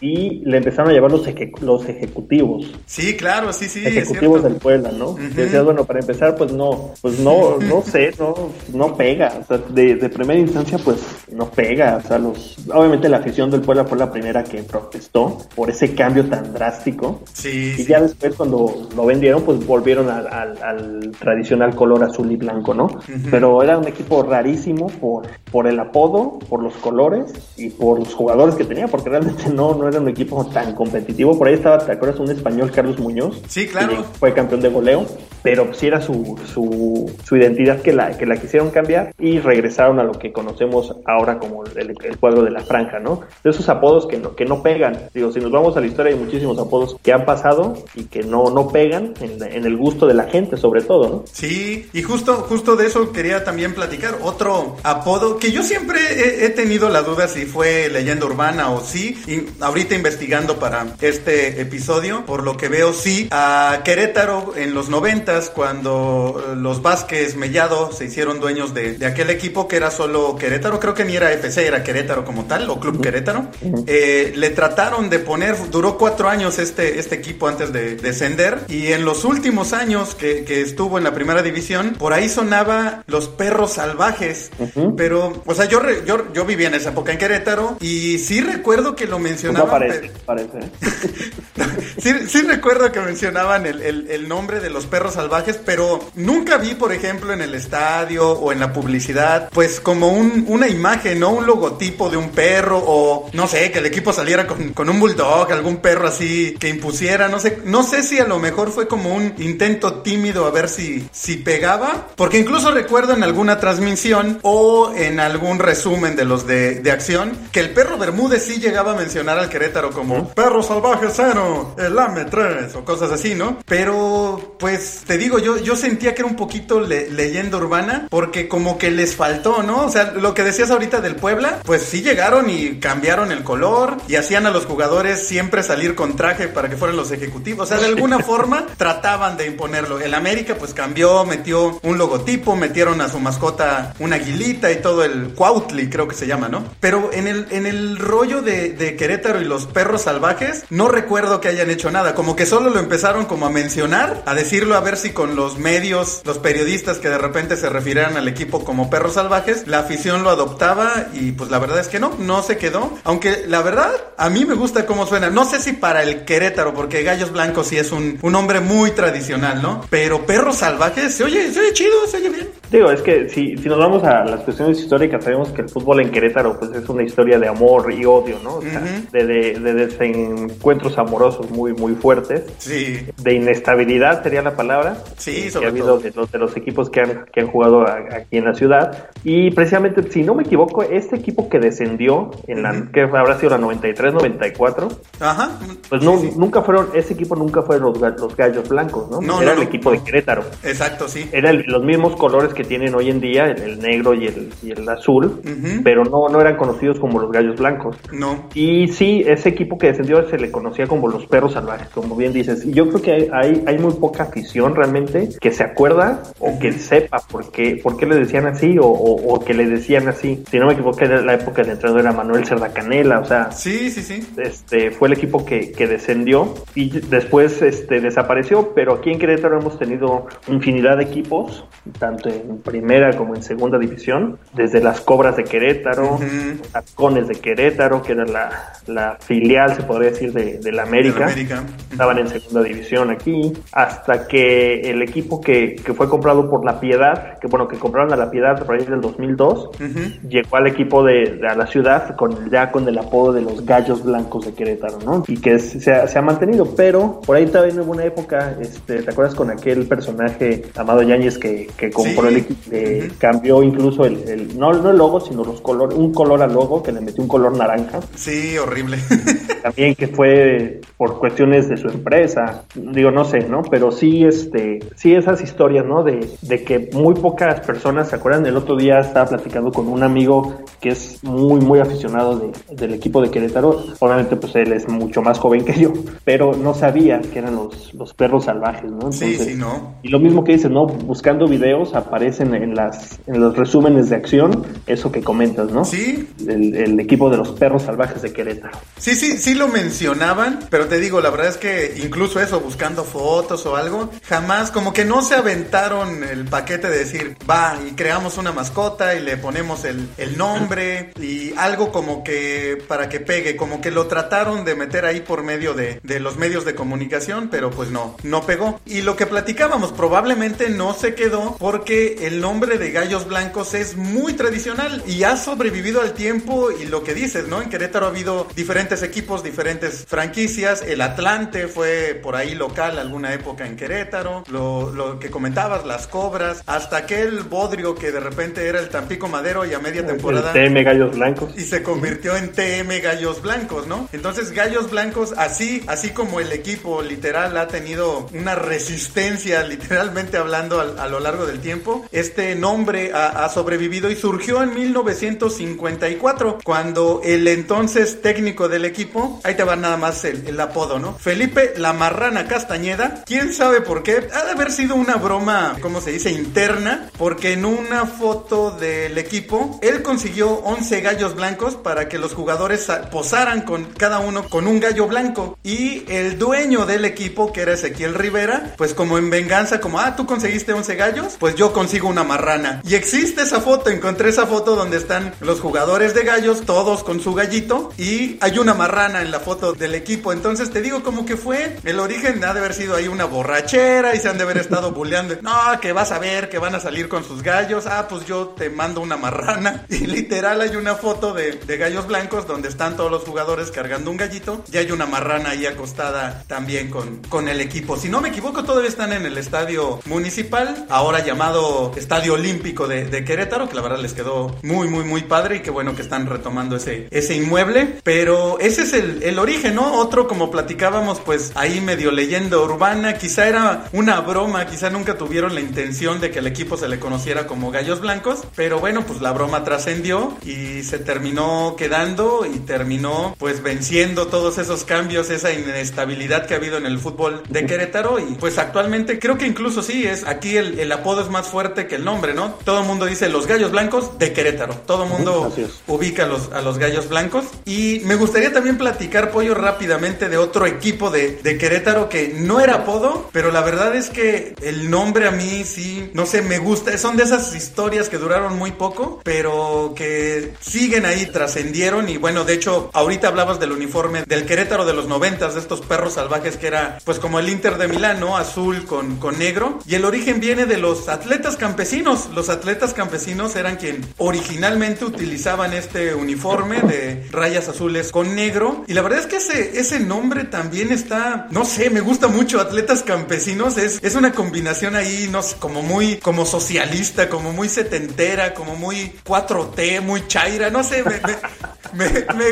Y le empezaron a llevar los, los ejecutivos. Sí, claro, sí, sí. Ejecutivos del Puebla, ¿no? Decías, bueno, para empezar, pues no, pues no, no sé, no, no pega. O sea, de, de, primera instancia, pues no pega. O sea, los, obviamente la afición del Puebla fue la primera que protestó por ese cambio tan drástico. Sí. Y ya después, cuando lo vendieron, pues volvieron al, al, al tradicional color azul y blanco, ¿no? Pero era un equipo rarísimo por, por el apodo, por los colores y por los jugadores que tenía, porque realmente no, no era un equipo tan competitivo. Por ahí estaba, ¿te acuerdas? Un español, Carlos Muñoz. Sí, claro. fue campeón de goleo, pero sí era su, su, su, identidad que la, que la quisieron cambiar y regresaron a lo que conocemos ahora como el, cuadro de la franja, ¿no? De esos apodos que no, que no pegan. Digo, si nos vamos a la historia hay muchísimos apodos que han pasado y que no, no pegan en, en el gusto de la gente, sobre todo, ¿no? Sí, y justo, justo de eso quería también platicar. Otro apodo que yo siempre he, tenido la duda si fue leyenda urbana o sí. Y ahorita investigando para este episodio, por lo que veo, sí. A Querétaro en los cuando los Vázquez Mellado se hicieron dueños de, aquel equipo que era solo Querétaro, creo que ni era FC, era Querétaro como tal, o Club Querétaro. Eh, le trataron de poner, duró cuatro años este, este equipo antes de descender. Y en los últimos años que, que estuvo en la primera división, por ahí sonaba los perros salvajes. Pero, o sea, yo, yo, yo vivía en esa época en Querétaro y sí recuerdo que lo mencionaban. No parece, parece. sí, sí, recuerdo que mencionaban el, el, nombre de los perros salvajes, pero nunca vi, por ejemplo, en el estadio o en la publicidad, pues como un, una imagen, ¿no? Un logotipo de un perro o, no sé, que el equipo saliera con, con un bulldog, algún perro así que impusiera, no sé, no sé si a lo mejor fue como un intento tímido a ver si, si pegaba, porque incluso recuerdo en alguna transmisión o en algún resumen de los de, de acción que el perro Bermúdez sí llegaba a mencionar al Querétaro como perro salvaje cero, el AME 3 o cosas así, ¿no? Pero pues te digo, yo, yo sentía que era un poquito leyenda urbana porque como que les faltó, ¿no? O sea, lo que decías ahorita del Puebla, pues sí llegaron y cambiaron el color y hacían a los jugadores siempre salir con traje para que fueran los ejecutivos. O sea, de alguna forma trataban de imponerlo. El América pues cambió, metió un logotipo, metieron a su mascota una aguilita y todo el Cuautli, creo que se llama, ¿no? Pero en el, en el rollo de, de, Querétaro y los perros salvajes, no recuerdo que hayan hecho nada. Como que solo lo empezaron como a mencionar, a decirlo a ver si con los medios, los periodistas que de repente se refirieran al equipo como perros salvajes, la afición lo adoptaba y pues la verdad es que no, no se quedó. Aunque la verdad, a mí me gusta cómo suena. No sé si para el Querétaro, porque Gallos Blancos sí es un, un hombre muy tradicional, ¿no? Pero perros salvajes, se oye, se oye chido, se oye bien. Digo, es que si, si nos vamos a las cuestiones históricas, sabemos que el fútbol en Querétaro pues es una historia de amor y odio, ¿no? O sea, de, de, desencuentros amorosos muy, muy fuertes. Sí. De inestabilidad sería la palabra. Sí, sobre que ha habido De, los, de los equipos que han, que han jugado aquí en la ciudad. Y precisamente, si no me equivoco, este equipo que descendió en la, que habrá sido la 93-94. Ajá. Pues no, nunca fueron, ese equipo nunca fueron los, los gallos blancos, ¿no? no Era el equipo de Querétaro. Exacto, sí. Eran los mismos colores que tienen hoy en día, el, negro y el, y el azul, pero no, no eran conocidos como los gallos blancos. No. Y sí, ese equipo que descendió se le conocía como los perros salvajes, como bien dices. Y yo creo que hay, hay muy poca afición realmente que se acuerda o que sepa por qué, por qué le decían así o, o, que le decían así. si no me equivoco, era la época del entrenador era Manuel Cerda Canela, o sea, sí, sí, sí. Este, fue el equipo que, que descendió y después este, desapareció, pero aquí en Querétaro hemos tenido infinidad de equipos, tanto en primera como en segunda división, desde las Cobras de Querétaro, uh de Querétaro, que era la, la, filial, se podría decir, de, de la América. Estaban en segunda división aquí, hasta que el equipo que, que, fue comprado por La Piedad, que bueno, que compraron a La Piedad por ahí del 2002, llegó al equipo de, a la ciudad con ya con el apodo de los Gallos Blancos de Querétaro, ¿no? Y que se, ha, se ha mantenido, pero por ahí también hubo una época, este, ¿te acuerdas con aquel personaje Amado Yáñez que, que compró el equipo, que cambió incluso el, el, no, no el logo, sino los colores, un color al logo que le metió un color naranja? Sí, horrible. también que fue por cuestiones de su empresa, digo, no sé, ¿no? Pero sí, este, sí esas historias, ¿no? De, de que muy pocas personas, ¿se acuerdan? El otro día estaba platicando con un amigo que es muy, muy aficionado de, del equipo de Querétaro. Obviamente, pues él es mucho más joven que yo, pero no sabía que eran los, los perros salvajes, ¿no? sí, sí, no. Y lo mismo que dices, ¿no? Buscando videos aparecen en las en los resúmenes de acción eso que comentas, ¿no? Sí. El, el equipo de los perros salvajes de Querétaro. Sí, sí, sí lo mencionaban, pero te digo, la verdad es que incluso eso, buscando fotos o algo, jamás como que no se aventaron el paquete de decir, va y creamos una mascota y le ponemos el, el nombre y algo como que para que pegue, como que lo trataron de meter ahí por medio de, de los medios de comunicación, pero pues no, no pegó. Y lo que platicábamos probablemente no se quedó porque el nombre de Gallos Blancos es muy tradicional y ha sobrevivido al tiempo y lo que dices, ¿no? En Querétaro ha habido diferentes equipos, diferentes franquicias. El Atlante fue por ahí local alguna época en Querétaro. Lo, lo que comentabas, las Cobras, hasta aquel Bodrio que de repente era el Tampico Madero y a media temporada. El TM Gallos Blancos. Y se convirtió en TM Gallos Blancos, ¿no? Entonces Gallos Blancos, así, así como el equipo literal ha tenido una resistencia, literalmente hablando a, lo largo del tiempo, este nombre ha, ha sobrevivido y surgió en 1954, cuando el entonces técnico del equipo, ahí te va nada más el, apodo, ¿no? Felipe La Marrana Castañeda, quién sabe por qué, ha de haber sido una broma, ¿cómo se dice?, interna, porque en una foto del equipo, él consiguió 11 gallos blancos para que los jugadores posaran con cada uno con un gallo blanco. Y el dueño del equipo, que era Ezequiel Rivera, pues como en venganza, como, ah, tú conseguiste 11 gallos, pues yo consigo una marrana. Y existe esa foto, encontré esa foto donde están los jugadores de gallos, todos con su gallito, y hay una marrana en la foto del equipo. Entonces te digo, como que fue el origen, ha de haber sido ahí una borrachera y se han de haber estado bulleando. No, que vas a ver que van a salir con sus gallos. Ah, pues yo te mando una marrana. Y literal hay una foto de, de gallos blancos donde están todos los jugadores cargando un gallito y hay una marrana ahí acostada también con, con el equipo. Si no me equivoco, todavía están en el estadio municipal, ahora llamado Estadio Olímpico de, Querétaro, que la verdad les quedó muy, muy, muy padre y qué bueno que están retomando ese, ese inmueble. Pero ese es el, el origen, ¿no? Otro, como platicábamos, pues ahí medio leyenda urbana, quizá era una broma, quizá nunca tuvieron la intención de que el equipo se le conociera como Gallos Blancos, pero bueno, pues la broma trascendió y se terminó quedando y terminó pues venciendo todos esos cambios, esa inestabilidad que ha habido en el fútbol de Querétaro y pues actualmente creo que incluso sí, es aquí el, el apodo es más fuerte que el nombre, ¿no? Todo el mundo dice los Gallos Blancos de Querétaro, todo el mundo ubica a los, a los Gallos Blancos y me gustaría también platicar, Pollo, rápidamente de otro equipo de, de Querétaro que no era apodo, pero la verdad es que el nombre a mí sí, no sé, me gusta, son de esas historias que duraron muy poco, pero que siguen ahí, trascendieron. Y bueno, de hecho, ahorita hablabas del uniforme del Querétaro de los noventas, de estos perros salvajes que era pues como el Inter de Milán, ¿no? Azul con, con negro. Y el origen viene de los atletas campesinos, los atletas campesinos eran quien originalmente utilizaban este uniforme de rayas azules con negro. Y la verdad es que ese, ese nombre también está, no sé, me gusta mucho, atletas campesinos, es, es una combinación ahí, no sé, como muy, como socialista, como muy setentera, como muy 4T, muy chaira, no sé, me, me,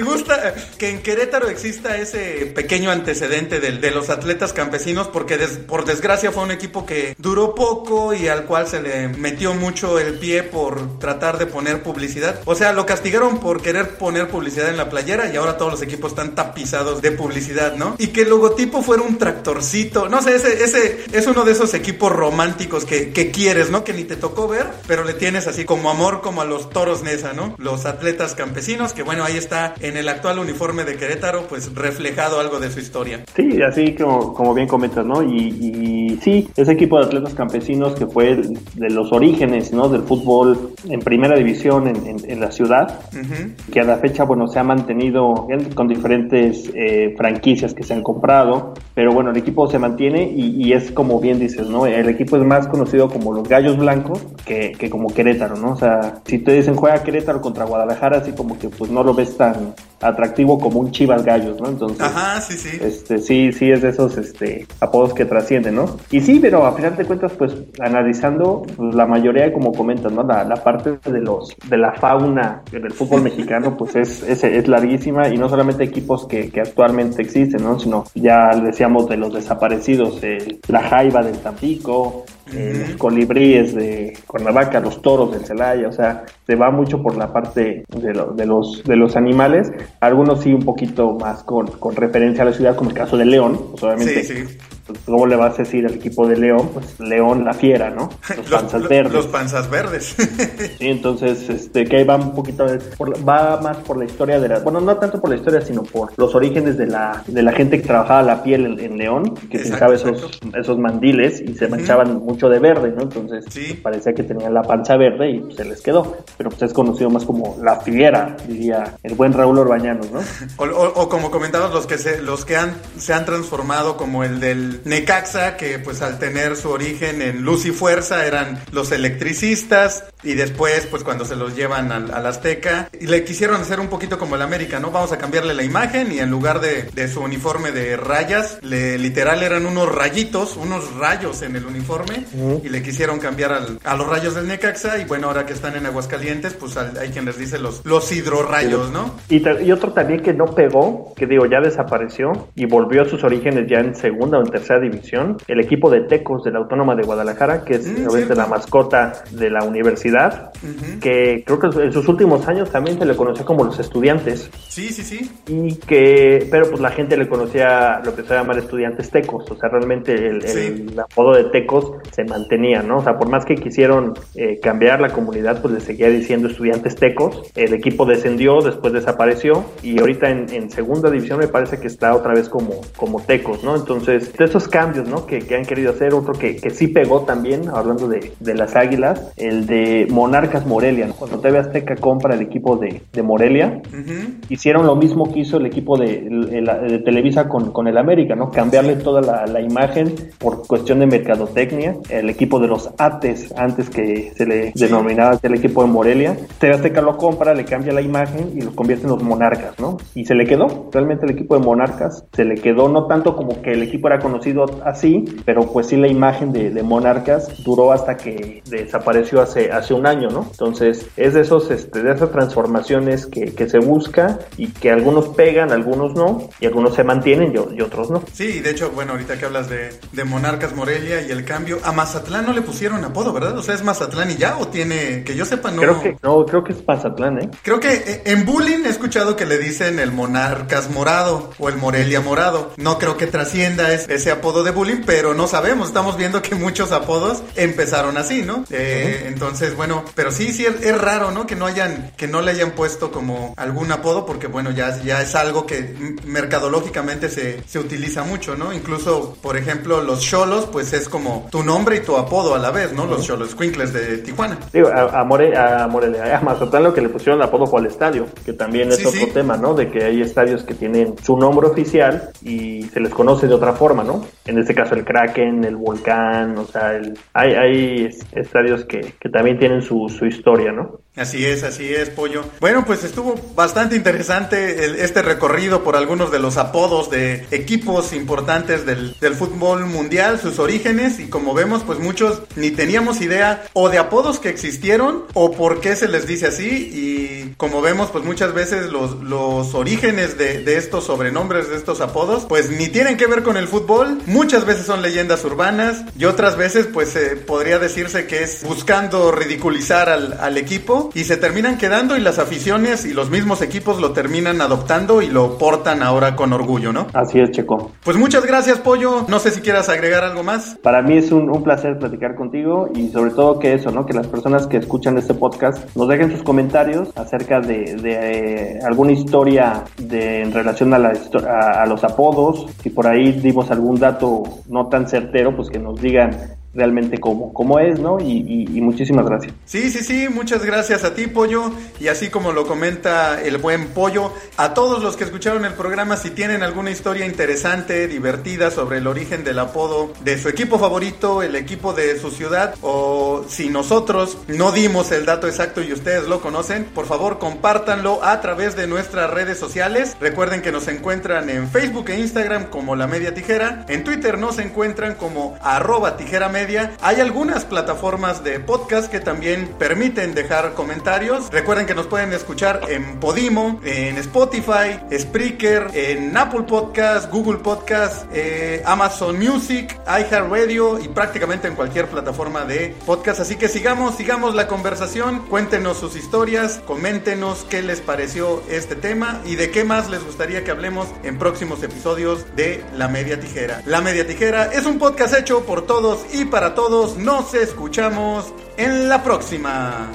gusta que en Querétaro exista ese pequeño antecedente de, de los atletas campesinos, porque por desgracia fue un equipo que duró poco y al cual se le metió mucho el pie por tratar de poner publicidad. O sea, lo castigaron por querer poner publicidad en la playera y ahora todos los equipos están tapizados de publicidad, ¿no? Y que el logotipo fuera un tractorcito. No sé, ese, ese es uno de esos equipos románticos que, que quieres, ¿no? Que ni te tocó ver, pero le tienes así como amor como a los toros Nesa, ¿no? Los atletas campesinos, que bueno, ahí está en el actual uniforme de Querétaro, pues reflejado algo de su historia. Sí, así como, como bien comentas, ¿no? Y, y sí, ese equipo de atletas campesinos que fue de los orígenes, ¿no? Del fútbol en primera división en, en, la ciudad, que a la fecha, bueno, se ha mantenido con diferentes eh, franquicias que se han comprado, pero bueno, el equipo se mantiene y, y, es como bien dices, ¿no? El equipo es más conocido como los Gallos Blancos que, que como Querétaro, ¿no? O sea, si te dicen juega Querétaro contra Guadalajara, así como que pues no lo ves tan atractivo como un Chivas Gallos, ¿no? Entonces, Ajá, sí, sí. Este, sí, sí es de esos este, apodos que trascienden, ¿no? Y sí, pero a final de cuentas, pues analizando, pues, la mayoría, como comentas, ¿no? La, la, parte de los de la fauna del fútbol mexicano, pues es, es, es larguísima y no solamente equipos que, que, actualmente existen, ¿no? Sino ya decíamos de los desaparecidos, eh, la Jaiba del Tampico, eh, los colibríes de Cuernavaca, los toros del Celaya, o sea, se va mucho por la parte de, de, los, de los animales, algunos sí un poquito más con, con referencia a la ciudad, como el caso de León, pues obviamente sí, sí. Pues, ¿cómo le vas a decir al equipo de León? Pues León la fiera, ¿no? Los panzas verdes. Los panzas verdes. sí, entonces, este, que ahí va un poquito, por, va más por la historia de la, bueno, no tanto por la historia, sino por los orígenes de la, de la gente que trabajaba la piel en, en León, que utilizaba esos, esos mandiles y se manchaban mucho de verde, ¿no? Entonces, sí. parecía que tenían la panza verde y pues, se les quedó. Pero pues es conocido más como la fiera, diría el buen Raúl Orbañano, ¿no? O, o, o como comentabas, los que se, los que han, se han transformado como el del Necaxa, que pues al tener su origen en luz y fuerza eran los electricistas, y después pues cuando se los llevan al, al, Azteca, y le quisieron hacer un poquito como el América, ¿no? Vamos a cambiarle la imagen y en lugar de, de su uniforme de rayas, le, literal eran unos rayitos, unos rayos en el uniforme, uh -huh. y le quisieron cambiar al, a los rayos del Necaxa, y bueno, ahora que están en Aguascalientes, pues al, hay quien les dice los, los hidrorrayos, ¿no? Y, y otro también que no pegó, que digo, ya desapareció, y volvió a sus orígenes ya en segunda o en tercera división, el equipo de Tecos de la Autónoma de Guadalajara, que es mm, obviamente la mascota de la universidad, uh -huh. que creo que en sus últimos años también se le conocía como los estudiantes. Sí, sí, sí. Y que, pero pues la gente le conocía lo que se llama estudiantes tecos, o sea, realmente el, sí. el, apodo de tecos se mantenía, ¿no? O sea, por más que quisieron eh, cambiar la comunidad, pues le seguía diciendo estudiantes tecos, el equipo descendió, después desapareció, y ahorita en, en segunda división me parece que está otra vez como, como tecos, ¿no? Entonces, de esos cambios, ¿no? Que, que han querido hacer, otro que, que sí pegó también, hablando de, de las águilas, el de Monarcas Morelia, ¿no? Cuando TV Azteca compra el equipo de, de Morelia, uh -huh. hicieron lo mismo que hizo el equipo de, de, Televisa con, con, el América, ¿no? Cambiarle toda la, la, imagen por cuestión de mercadotecnia, el equipo de los ATES, antes que se le sí. denominaba el equipo de Morelia, TV Azteca lo compra, le cambia la imagen y lo convierte en los Monarcas, ¿no? Y se le quedó, realmente el equipo de Monarcas, se le quedó no tanto como que el equipo era conocido así, pero pues sí la imagen de, de Monarcas duró hasta que desapareció hace, hace un año, ¿no? Entonces es de esos, este, de esas transformaciones que, que, se busca y que algunos pegan, algunos no, y algunos se mantienen y, y otros no. Sí, de hecho, bueno, ahorita que hablas de, de, Monarcas Morelia y el cambio, a Mazatlán no le pusieron apodo, ¿verdad? O sea, es Mazatlán y ya, o tiene, que yo sepa, no. Creo que, no, creo que es Mazatlán, ¿eh? Creo que eh, en bullying he escuchado que le dicen el Monarcas Morado o el Morelia Morado. No creo que trascienda ese apodo de bullying, pero no sabemos, estamos viendo que muchos apodos empezaron así, ¿no? Eh, uh -huh. Entonces, bueno, pero sí, sí, es, es, raro, ¿no? Que no hayan, que no le hayan puesto como algún apodo, porque bueno, ya, ya es algo que mercadológicamente se, se utiliza mucho, ¿no? Incluso, por ejemplo, los cholos, pues es como tu nombre y tu apodo a la vez, ¿no? Los cholos Quinkles de Tijuana. Digo, a, a, More, a Morelia, a Mazatlán lo que le pusieron apodo fue al estadio, que también es sí, otro sí. tema, ¿no? De que hay estadios que tienen su nombre oficial y se les conoce de otra forma, ¿no? não? En este caso el Kraken, el Volcán, o sea, el, hay, estadios que, que, también tienen su, su historia, ¿no? Así es, así es, Pollo. Bueno, pues estuvo bastante interesante este recorrido por algunos de los apodos de equipos importantes del, del fútbol mundial, sus orígenes y como vemos, pues muchos ni teníamos idea o de apodos que existieron o por qué se les dice así y como vemos, pues muchas veces los, los orígenes de, de estos sobrenombres, de estos apodos, pues ni tienen que ver con el fútbol, muchas veces son leyendas urbanas y otras veces pues eh, podría decirse que es buscando ridiculizar al, al equipo y se terminan quedando y las aficiones y los mismos equipos lo terminan adoptando y lo portan ahora con orgullo, ¿no? Así es, Checo. Pues muchas gracias, Pollo. No sé si quieras agregar algo más. Para mí es un, un placer platicar contigo y sobre todo que eso, ¿no? Que las personas que escuchan este podcast nos dejen sus comentarios acerca de, de eh, alguna historia de, en relación a, la, a, a los apodos. Si por ahí dimos algún dato no tan certero, pues que nos digan realmente como, como es, ¿no? Y, y, y, muchísimas gracias. Sí, sí, sí, muchas gracias a ti, Pollo. Y así como lo comenta el buen Pollo, a todos los que escucharon el programa, si tienen alguna historia interesante, divertida sobre el origen del apodo de su equipo favorito, el equipo de su ciudad, o si nosotros no dimos el dato exacto y ustedes lo conocen, por favor compártanlo a través de nuestras redes sociales. Recuerden que nos encuentran en Facebook e Instagram como La Media Tijera. En Twitter nos encuentran como arroba tijera hay algunas plataformas de podcast que también permiten dejar comentarios. Recuerden que nos pueden escuchar en Podimo, en Spotify, Spreaker, en Apple Podcast, Google Podcast, eh, Amazon Music, iHeartRadio y prácticamente en cualquier plataforma de podcast. Así que sigamos, sigamos la conversación. Cuéntenos sus historias, coméntenos qué les pareció este tema y de qué más les gustaría que hablemos en próximos episodios de La Media Tijera. La Media Tijera es un podcast hecho por todos y para todos. Nos escuchamos en la próxima.